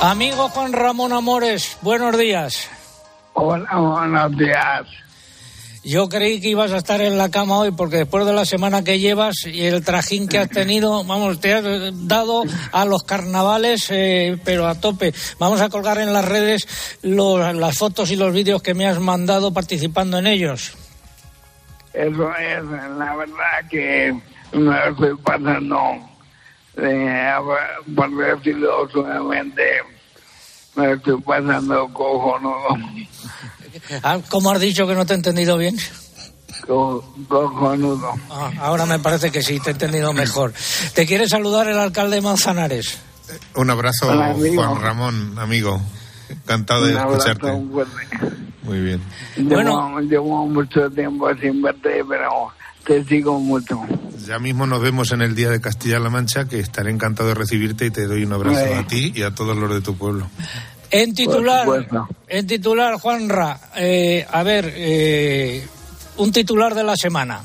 Amigo Juan Ramón Amores, buenos días. Hola, buenos días. Yo creí que ibas a estar en la cama hoy porque después de la semana que llevas y el trajín que has tenido, (laughs) vamos, te has dado a los carnavales, eh, pero a tope. Vamos a colgar en las redes los, las fotos y los vídeos que me has mandado participando en ellos. Eso es, la verdad que me estoy pasando, eh, por decirlo suavemente, me estoy pasando cojonudo. Ah, ¿Cómo has dicho que no te he entendido bien? Ah, ahora me parece que sí, te he entendido mejor. ¿Te quiere saludar el alcalde de Manzanares? Un abrazo, Hola. Juan Ramón, amigo. Encantado de Un abrazo escucharte. Muy bien. Llevo, llevo mucho tiempo sin verte, pero te sigo mucho. Ya mismo nos vemos en el Día de Castilla-La Mancha, que estaré encantado de recibirte y te doy un abrazo Eh. a ti y a todos los de tu pueblo. En titular, en titular, Juanra, eh, a ver, eh, un titular de la semana,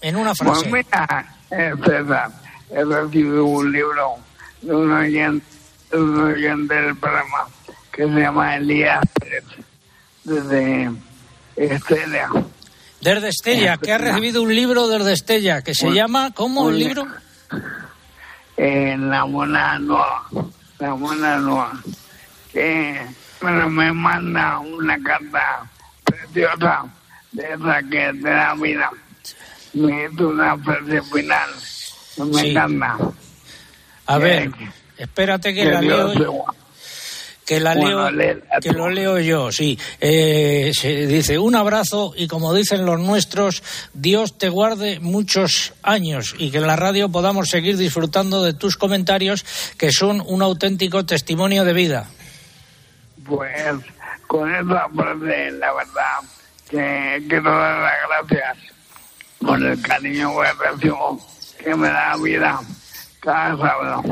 en una Pues frase. mira, eh, César, he recibido un libro de un oyente, de un oyente del programa que se llama Elías Pérez, desde Estella. Desde Estella, que ha recibido un libro desde Estella, que se Un- llama, ¿cómo el libro? Eh, la mona nueva, la mona nueva, que bueno, me manda una carta preciosa de esa que te da vida. me hizo una frase final. Me Sí. encanta. A ver, espérate que que la Dios leo. Que la Bueno, leo, que lo leo yo, sí. Eh, se dice un abrazo y como dicen los nuestros, Dios te guarde muchos años y que en la radio podamos seguir disfrutando de tus comentarios que son un auténtico testimonio de vida. Pues con esa frase, la verdad, que quiero dar las gracias por el cariño que recibo, que me da vida cada sábado.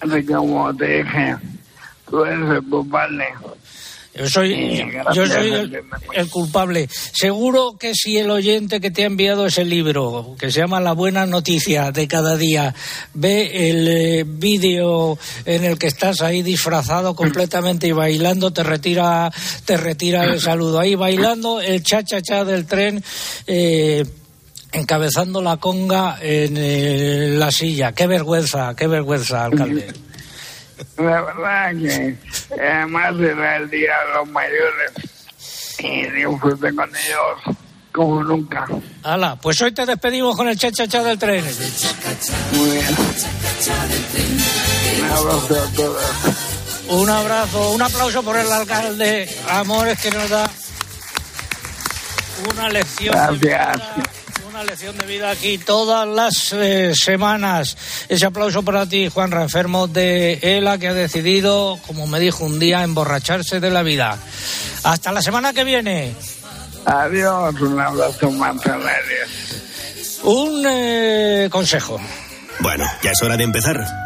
Así que como te dije, tú eres el culpable. Yo soy, yo soy el culpable. Seguro que si el oyente que te ha enviado ese libro, que se llama La buena noticia de cada día, ve el eh, vídeo en el que estás ahí disfrazado completamente y bailando, te retira, te retira el saludo. Ahí bailando el cha-cha-cha del tren. eh, encabezando la conga en eh, la silla. Qué vergüenza, qué vergüenza, alcalde. La verdad que además era el día de los mayores y disfruté con ellos como nunca. Hala, pues hoy te despedimos con el cha-cha-cha del tren. Muy bien. Un abrazo a todos. Un abrazo, un aplauso por el alcalde Amores que nos da una lección Gracias. Una lección de vida aquí todas las eh, semanas. Ese aplauso para ti, Juan enfermo de ELA, que ha decidido, como me dijo un día, emborracharse de la vida. Hasta la semana que viene. Adiós, un abrazo más Un eh, consejo. Bueno, ya es hora de empezar.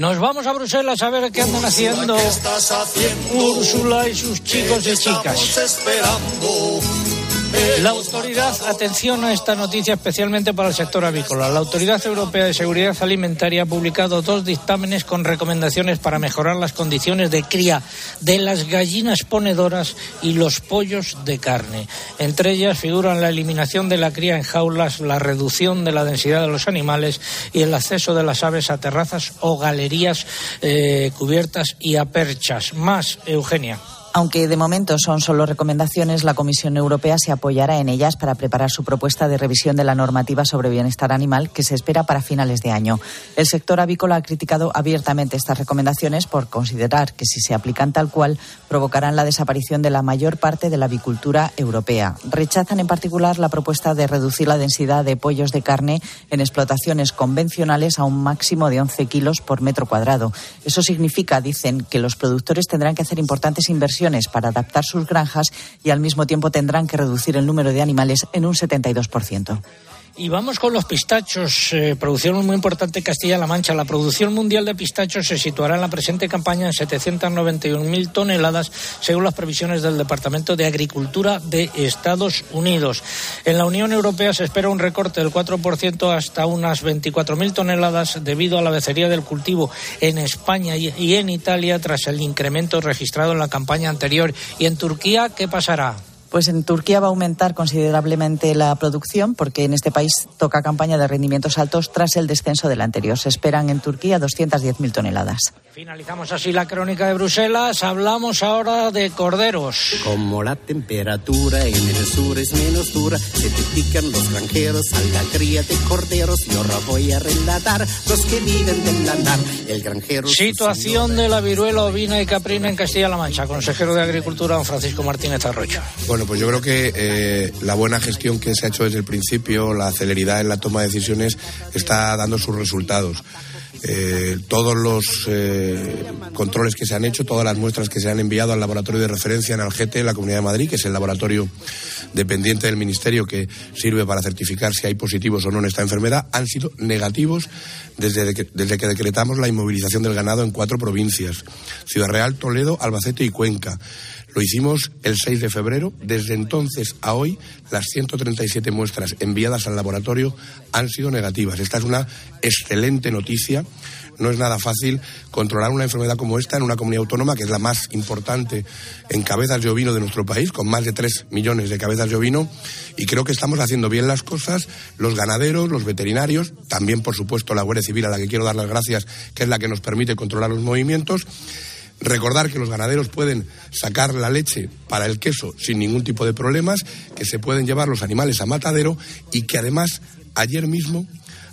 Nos vamos a Bruselas a ver qué andan haciendo Úrsula y sus chicos y chicas. La autoridad, atención a esta noticia especialmente para el sector avícola. La Autoridad Europea de Seguridad Alimentaria ha publicado dos dictámenes con recomendaciones para mejorar las condiciones de cría de las gallinas ponedoras y los pollos de carne. Entre ellas figuran la eliminación de la cría en jaulas, la reducción de la densidad de los animales y el acceso de las aves a terrazas o galerías eh, cubiertas y a perchas. Más, Eugenia. Aunque de momento son solo recomendaciones, la Comisión Europea se apoyará en ellas para preparar su propuesta de revisión de la normativa sobre bienestar animal que se espera para finales de año. El sector avícola ha criticado abiertamente estas recomendaciones por considerar que si se aplican tal cual provocarán la desaparición de la mayor parte de la avicultura europea. Rechazan en particular la propuesta de reducir la densidad de pollos de carne en explotaciones convencionales a un máximo de 11 kilos por metro cuadrado. Eso significa, dicen, que los productores tendrán que hacer importantes inversiones para adaptar sus granjas y al mismo tiempo tendrán que reducir el número de animales en un 72%. Y vamos con los pistachos, eh, producción muy importante en Castilla-La Mancha. La producción mundial de pistachos se situará en la presente campaña en 791.000 toneladas, según las previsiones del Departamento de Agricultura de Estados Unidos. En la Unión Europea se espera un recorte del 4% hasta unas 24.000 toneladas debido a la becería del cultivo en España y, y en Italia tras el incremento registrado en la campaña anterior. ¿Y en Turquía qué pasará? Pues en Turquía va a aumentar considerablemente la producción porque en este país toca campaña de rendimientos altos tras el descenso del anterior. Se esperan en Turquía 210.000 toneladas. Finalizamos así la crónica de Bruselas. Hablamos ahora de corderos. Como la temperatura en el sur es menos dura, se te pican los granjeros a la cría de corderos. Y ahora voy a relatar los que viven del lanar. El granjero. Situación de la viruela ovina y caprina en Castilla-La Mancha. Consejero de Agricultura, don Francisco Martínez Arroyo. Bueno, pues yo creo que eh, la buena gestión que se ha hecho desde el principio, la celeridad en la toma de decisiones, está dando sus resultados. Eh, todos los eh, controles que se han hecho, todas las muestras que se han enviado al laboratorio de referencia en Algete, en la Comunidad de Madrid, que es el laboratorio dependiente del Ministerio que sirve para certificar si hay positivos o no en esta enfermedad, han sido negativos desde desde que decretamos la inmovilización del ganado en cuatro provincias, Ciudad Real, Toledo, Albacete y Cuenca. Lo hicimos el 6 de febrero. Desde entonces a hoy, las 137 muestras enviadas al laboratorio han sido negativas. Esta es una excelente noticia. No es nada fácil controlar una enfermedad como esta en una comunidad autónoma que es la más importante en cabezas de ovino de nuestro país, con más de 3 millones de cabezas de ovino. Y creo que estamos haciendo bien las cosas, los ganaderos, los veterinarios, también, por supuesto, la Guardia Civil, a la que quiero dar las gracias, que es la que nos permite controlar los movimientos. Recordar que los ganaderos pueden sacar la leche para el queso sin ningún tipo de problemas, que se pueden llevar los animales a matadero y que además ayer mismo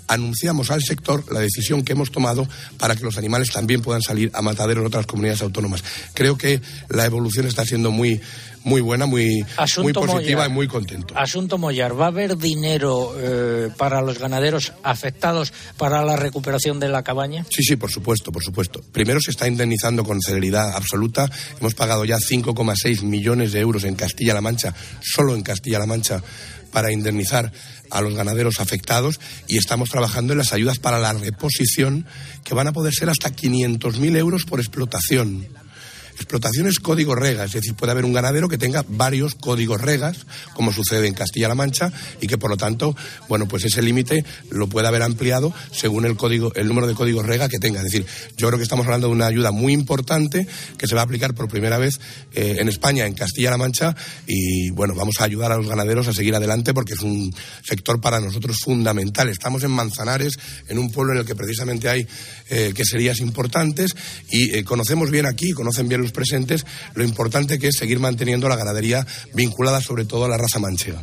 anunciamos al sector la decisión que hemos tomado para que los animales también puedan salir a matadero en otras comunidades autónomas. Creo que la evolución está siendo muy muy buena, muy, muy positiva y muy contento. Asunto Mollar, ¿va a haber dinero eh, para los ganaderos afectados para la recuperación de la cabaña? Sí, sí, por supuesto, por supuesto. Primero se está indemnizando con celeridad absoluta. Hemos pagado ya 5,6 millones de euros en Castilla-La Mancha, solo en Castilla-La Mancha, para indemnizar a los ganaderos afectados y estamos trabajando en las ayudas para la reposición que van a poder ser hasta 500.000 euros por explotación. Explotación es código rega, es decir, puede haber un ganadero que tenga varios códigos regas, como sucede en Castilla-La Mancha, y que por lo tanto, bueno, pues ese límite lo puede haber ampliado según el código, el número de códigos rega que tenga. Es decir, yo creo que estamos hablando de una ayuda muy importante que se va a aplicar por primera vez eh, en España, en Castilla-La Mancha, y bueno, vamos a ayudar a los ganaderos a seguir adelante porque es un sector para nosotros fundamental. Estamos en Manzanares, en un pueblo en el que precisamente hay eh, queserías importantes y eh, conocemos bien aquí, conocen bien los presentes, lo importante que es seguir manteniendo la ganadería vinculada sobre todo a la raza manchega.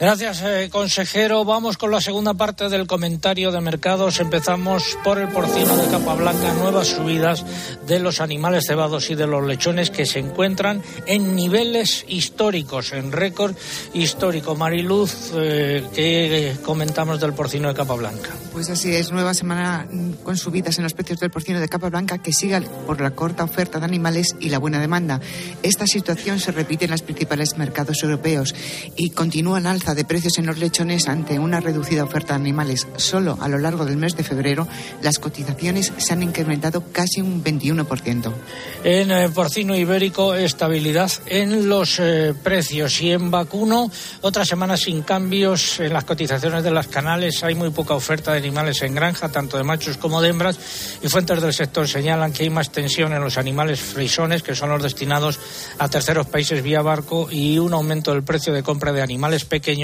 Gracias, eh, consejero. Vamos con la segunda parte del comentario de mercados. Empezamos por el porcino de capa blanca, nuevas subidas de los animales cebados y de los lechones que se encuentran en niveles históricos, en récord histórico. Mariluz, eh, ¿qué comentamos del porcino de capa blanca? Pues así es, nueva semana mm, con subidas en los precios del porcino de capa blanca que siga por la corta oferta de animales y la buena demanda. Esta situación se repite en los principales mercados europeos y continúa en alza de precios en los lechones ante una reducida oferta de animales. Solo a lo largo del mes de febrero las cotizaciones se han incrementado casi un 21%. En eh, porcino ibérico, estabilidad en los eh, precios y en vacuno, otra semana sin cambios en las cotizaciones de las canales. Hay muy poca oferta de animales en granja, tanto de machos como de hembras, y fuentes del sector señalan que hay más tensión en los animales frisones, que son los destinados a terceros países vía barco, y un aumento del precio de compra de animales pequeños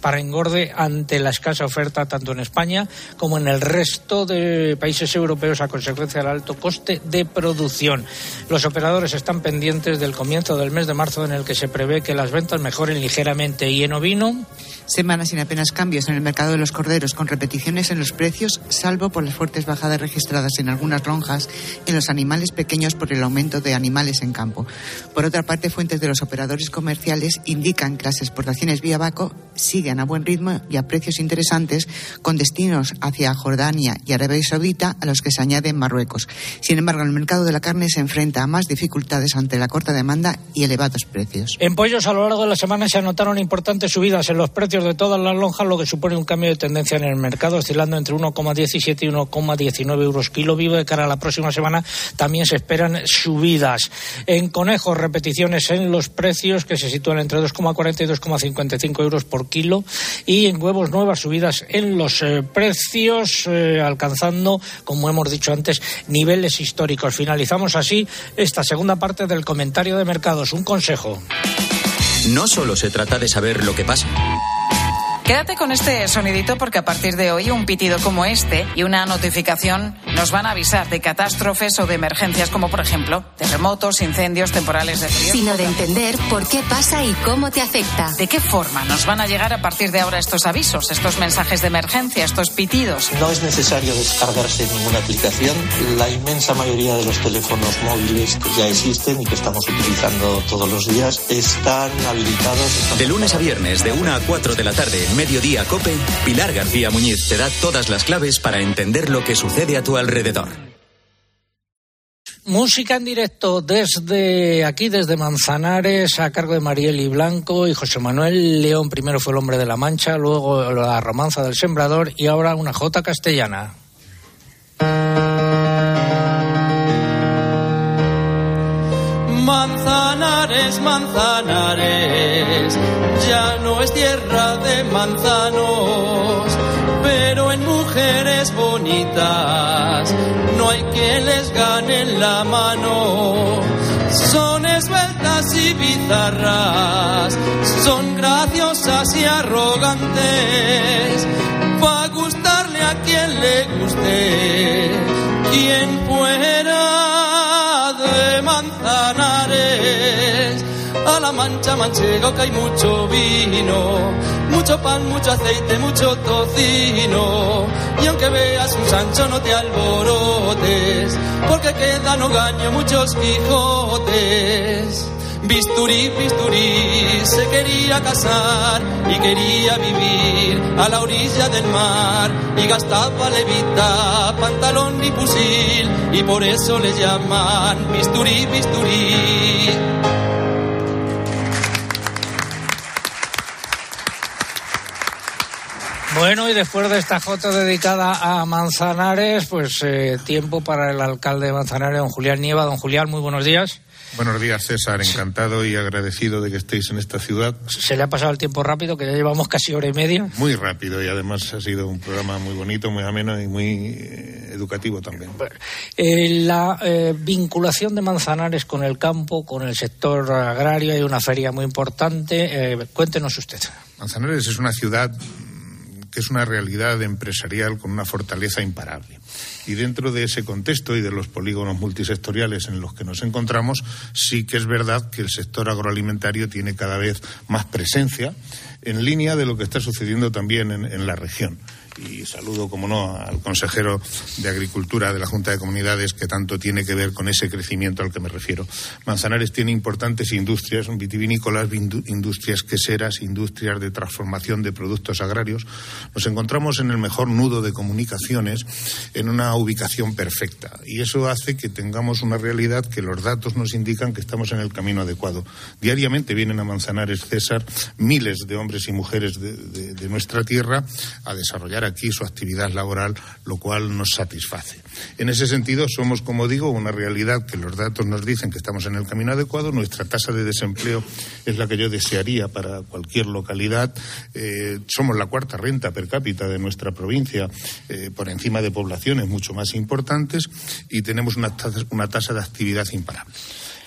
para engorde ante la escasa oferta tanto en España como en el resto de países europeos a consecuencia del alto coste de producción. Los operadores están pendientes del comienzo del mes de marzo en el que se prevé que las ventas mejoren ligeramente y en ovino Semanas sin apenas cambios en el mercado de los corderos, con repeticiones en los precios, salvo por las fuertes bajadas registradas en algunas lonjas en los animales pequeños por el aumento de animales en campo. Por otra parte, fuentes de los operadores comerciales indican que las exportaciones vía Baco siguen a buen ritmo y a precios interesantes, con destinos hacia Jordania y Arabia Saudita, a los que se añade Marruecos. Sin embargo, el mercado de la carne se enfrenta a más dificultades ante la corta demanda y elevados precios. En pollos, a lo largo de la semana se anotaron importantes subidas en los precios de todas las lonjas, lo que supone un cambio de tendencia en el mercado, oscilando entre 1,17 y 1,19 euros kilo vivo. De cara a la próxima semana también se esperan subidas. En conejos, repeticiones en los precios que se sitúan entre 2,40 y 2,55 euros por kilo. Y en huevos, nuevas subidas en los eh, precios, eh, alcanzando, como hemos dicho antes, niveles históricos. Finalizamos así esta segunda parte del comentario de mercados. Un consejo. No solo se trata de saber lo que pasa. Quédate con este sonidito porque a partir de hoy un pitido como este y una notificación nos van a avisar de catástrofes o de emergencias como por ejemplo terremotos, incendios, temporales de frío. Sino de entender por qué pasa y cómo te afecta. ¿De qué forma nos van a llegar a partir de ahora estos avisos, estos mensajes de emergencia, estos pitidos? No es necesario descargarse ninguna aplicación. La inmensa mayoría de los teléfonos móviles que ya existen y que estamos utilizando todos los días están habilitados. De lunes a viernes, de 1 a 4 de la tarde, Mediodía Cope, Pilar García Muñiz te da todas las claves para entender lo que sucede a tu alrededor. Música en directo desde aquí, desde Manzanares, a cargo de Marieli Blanco y José Manuel León. Primero fue el hombre de la Mancha, luego la romanza del sembrador y ahora una jota castellana. Manzanares, Manzanares, ya no es tierra de manzanos, pero en mujeres bonitas no hay quien les gane la mano. Son esbeltas y bizarras, son graciosas y arrogantes, va a gustarle a quien le guste, quien fuera de Manzanares. La mancha manchego que hay mucho vino, mucho pan, mucho aceite, mucho tocino. Y aunque veas un Sancho no te alborotes, porque quedan hogaño muchos Quijotes. Bisturí, bisturí, se quería casar y quería vivir a la orilla del mar y gastaba levita, pantalón y fusil y por eso le llaman bisturí, bisturí. Bueno, y después de esta jota dedicada a Manzanares, pues eh, tiempo para el alcalde de Manzanares, don Julián Nieva. Don Julián, muy buenos días. Buenos días, César. Encantado y agradecido de que estéis en esta ciudad. Se le ha pasado el tiempo rápido, que ya llevamos casi hora y media. Muy rápido y además ha sido un programa muy bonito, muy ameno y muy eh, educativo también. Eh, la eh, vinculación de Manzanares con el campo, con el sector agrario, hay una feria muy importante. Eh, cuéntenos usted. Manzanares es una ciudad que es una realidad empresarial con una fortaleza imparable. Y dentro de ese contexto y de los polígonos multisectoriales en los que nos encontramos, sí que es verdad que el sector agroalimentario tiene cada vez más presencia en línea de lo que está sucediendo también en, en la región y saludo, como no, al consejero de Agricultura de la Junta de Comunidades que tanto tiene que ver con ese crecimiento al que me refiero. Manzanares tiene importantes industrias vitivinícolas, industrias queseras, industrias de transformación de productos agrarios. Nos encontramos en el mejor nudo de comunicaciones en una ubicación perfecta y eso hace que tengamos una realidad que los datos nos indican que estamos en el camino adecuado. Diariamente vienen a Manzanares César miles de hombres y mujeres de, de, nuestra tierra a desarrollar aquí su actividad laboral, lo cual nos satisface. En ese sentido, somos, como digo, una realidad que los datos nos dicen que estamos en el camino adecuado. Nuestra tasa de desempleo es la que yo desearía para cualquier localidad. Eh, somos la cuarta renta per cápita de nuestra provincia, eh, por encima de poblaciones mucho más importantes, y tenemos una tasa, una tasa de actividad imparable.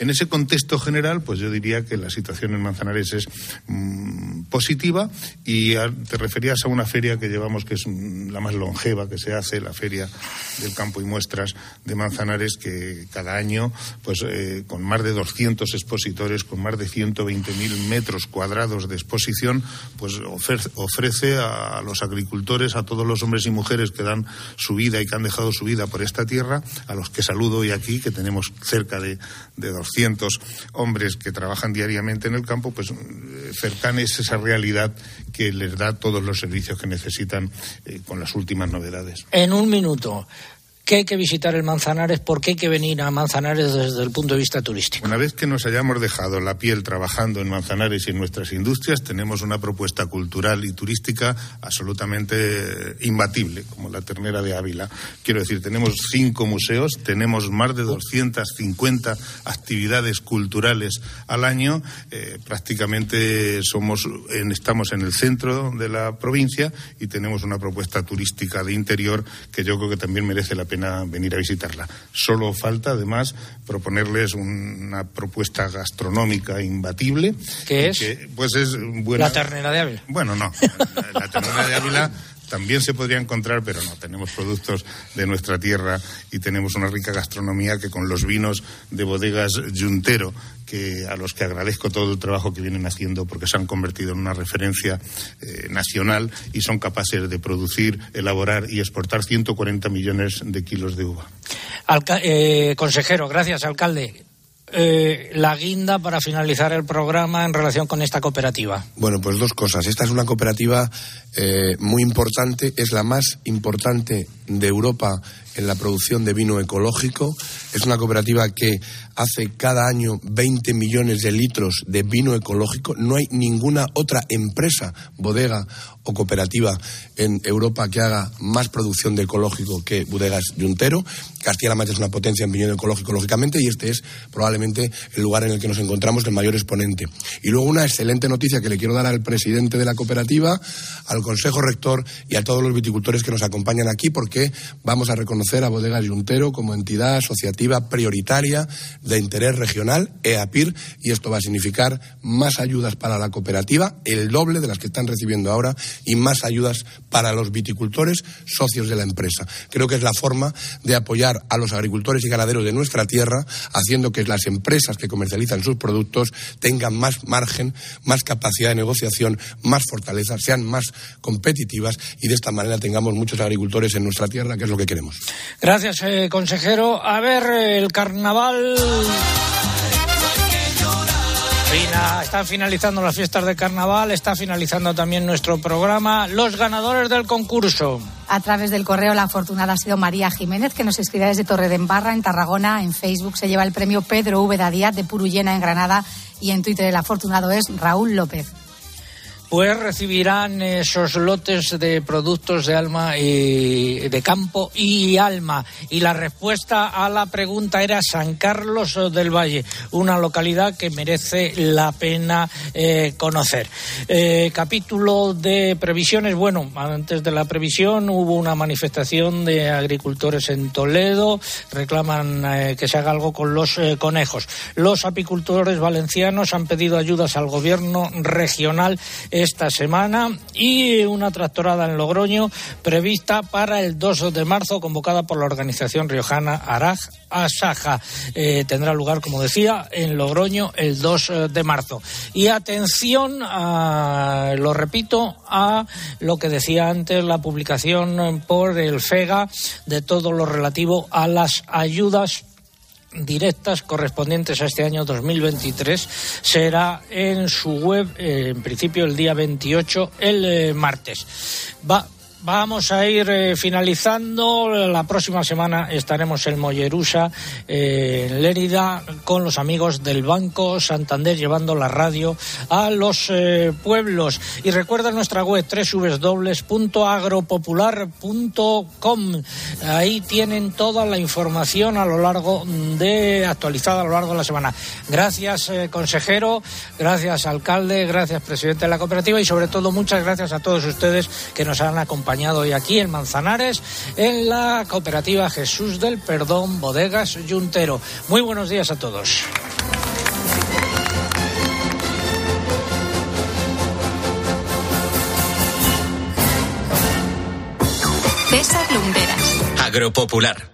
En ese contexto general, pues yo diría que la situación en Manzanares es mmm, positiva y te referías a una feria que llevamos que es mmm, la más longeva que se hace, la Feria del Campo y Muestras de Manzanares, que cada año, pues eh, con más de 200 expositores, con más de 120.000 metros cuadrados de exposición, pues ofrece, ofrece a los agricultores, a todos los hombres y mujeres que dan su vida y que han dejado su vida por esta tierra, a los que saludo hoy aquí, que tenemos cerca de, de 200 hombres que trabajan diariamente en el campo, pues cercanes esa realidad que les da todos los servicios que necesitan eh, con las últimas novedades. En un minuto, ¿qué hay que visitar el Manzanares? ¿Por qué hay que venir a Manzanares desde el punto de vista turístico? Una vez que nos hayamos dejado la piel trabajando en Manzanares y en nuestras industrias, tenemos una propuesta cultural y turística absolutamente imbatible, como la ternera de Ávila. Quiero decir, tenemos cinco museos, tenemos más de 250 actividades culturales al año, eh, prácticamente somos en, estamos en el centro de la provincia y tenemos una propuesta turística de interior que yo creo que también merece la pena venir a visitarla. Solo falta, además, proponerles una propuesta gastronómica imbatible. ¿Qué es? Que, pues es buena... La ternera de Ávila. Bueno, no. La ternera de Ávila también se podría encontrar, pero no, tenemos productos de nuestra tierra y tenemos una rica gastronomía que con los vinos de bodegas Juntero, que a los que agradezco todo el trabajo que vienen haciendo porque se han convertido en una referencia eh, nacional y son capaces de producir, elaborar y exportar 140 millones de kilos de uva. Alca eh, consejero, gracias, alcalde. Eh, la guinda para finalizar el programa en relación con esta cooperativa? Bueno, pues dos cosas. Esta es una cooperativa eh, muy importante, es la más importante de Europa en la producción de vino ecológico. Es una cooperativa que hace cada año 20 millones de litros de vino ecológico. No hay ninguna otra empresa, bodega o cooperativa en Europa que haga más producción de ecológico que Bodegas Yuntero. Castilla-La Mancha es una potencia en vino ecológico, lógicamente, y este es probablemente el lugar en el que nos encontramos el mayor exponente. Y luego una excelente noticia que le quiero dar al presidente de la cooperativa, al Consejo Rector y a todos los viticultores que nos acompañan aquí, porque vamos a reconocer a Bodegas Yuntero como entidad asociativa prioritaria de interés regional, EAPIR, y esto va a significar más ayudas para la cooperativa, el doble de las que están recibiendo ahora, y más ayudas para los viticultores, socios de la empresa. Creo que es la forma de apoyar a los agricultores y ganaderos de nuestra tierra, haciendo que las empresas que comercializan sus productos tengan más margen, más capacidad de negociación, más fortaleza, sean más competitivas y de esta manera tengamos muchos agricultores en nuestra tierra, que es lo que queremos. Gracias, eh, consejero. A ver, el carnaval están finalizando las fiestas de carnaval, está finalizando también nuestro programa. Los ganadores del concurso. A través del correo, la afortunada ha sido María Jiménez, que nos escribe desde Torredembarra, en Tarragona. En Facebook se lleva el premio Pedro V. Díaz de Purullena, en Granada. Y en Twitter el afortunado es Raúl López pues recibirán esos lotes de productos de alma y de campo y alma. Y la respuesta a la pregunta era San Carlos del Valle, una localidad que merece la pena eh, conocer. Eh, capítulo de previsiones. Bueno, antes de la previsión hubo una manifestación de agricultores en Toledo. Reclaman eh, que se haga algo con los conejos. Los apicultores valencianos han pedido ayudas al gobierno regional esta semana y una tractorada en Logroño prevista para el 2 de marzo, convocada por la organización riojana Araj Asaja. Eh, tendrá lugar, como decía, en Logroño el 2 eh, de marzo. Y atención, lo repito, a lo que decía antes la publicación por el FEGA de todo lo relativo a las ayudas directas correspondientes a este año 2023 será en su web, eh, en principio el día 28, el eh, martes. Va, Vamos a ir eh, finalizando. La próxima semana estaremos en Mollerusa, eh, en Lérida, con los amigos del Banco Santander, llevando la radio a los eh, pueblos. Y recuerda nuestra web www.agropopular.com. Ahí tienen toda la información a lo largo de actualizada a lo largo de la semana. Gracias, consejero. Gracias, alcalde. Gracias, presidente de la cooperativa. Y sobre todo, muchas gracias a todos ustedes que nos han acompañado hoy aquí en Manzanares, en la cooperativa Jesús del Perdón Bodegas Yuntero. Muy buenos días a todos. César Lumberas. Agropopular.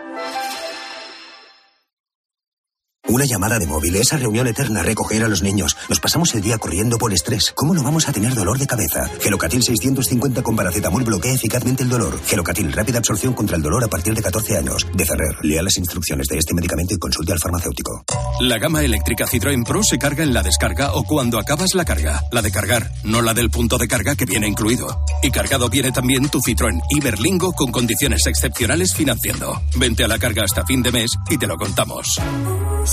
Una llamada de móvil, esa reunión eterna, recoger a los niños. Nos pasamos el día corriendo por estrés. ¿Cómo no vamos a tener dolor de cabeza? Gelocatil 650 con paracetamol bloquea eficazmente el dolor. Gelocatil, rápida absorción contra el dolor a partir de 14 años. De Ferrer, lea las instrucciones de este medicamento y consulte al farmacéutico. La gama eléctrica Citroën Pro se carga en la descarga o cuando acabas la carga. La de cargar, no la del punto de carga que viene incluido. Y cargado viene también tu Citroën Iberlingo con condiciones excepcionales financiando. Vente a la carga hasta fin de mes y te lo contamos.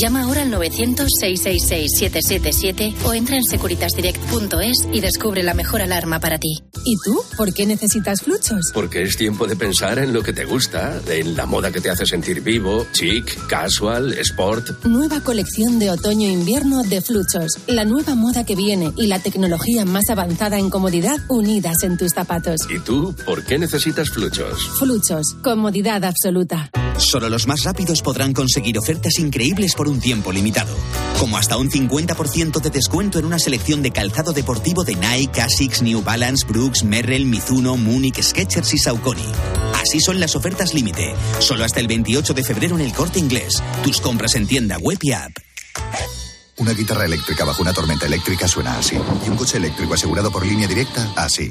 Llama ahora al 900-666-777 o entra en securitasdirect.es y descubre la mejor alarma para ti. ¿Y tú? ¿Por qué necesitas fluchos? Porque es tiempo de pensar en lo que te gusta, en la moda que te hace sentir vivo, chic, casual, sport. Nueva colección de otoño-invierno de fluchos. La nueva moda que viene y la tecnología más avanzada en comodidad unidas en tus zapatos. ¿Y tú? ¿Por qué necesitas fluchos? Fluchos. Comodidad absoluta. Solo los más rápidos podrán conseguir ofertas increíbles por un tiempo limitado, como hasta un 50% de descuento en una selección de calzado deportivo de Nike, Asics, New Balance, Brooks, Merrell, Mizuno, Munich, Skechers y Saucony. Así son las ofertas límite, solo hasta el 28 de febrero en el Corte Inglés. Tus compras en tienda web y app. Una guitarra eléctrica bajo una tormenta eléctrica suena así. Y un coche eléctrico asegurado por línea directa, así.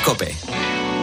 Cope.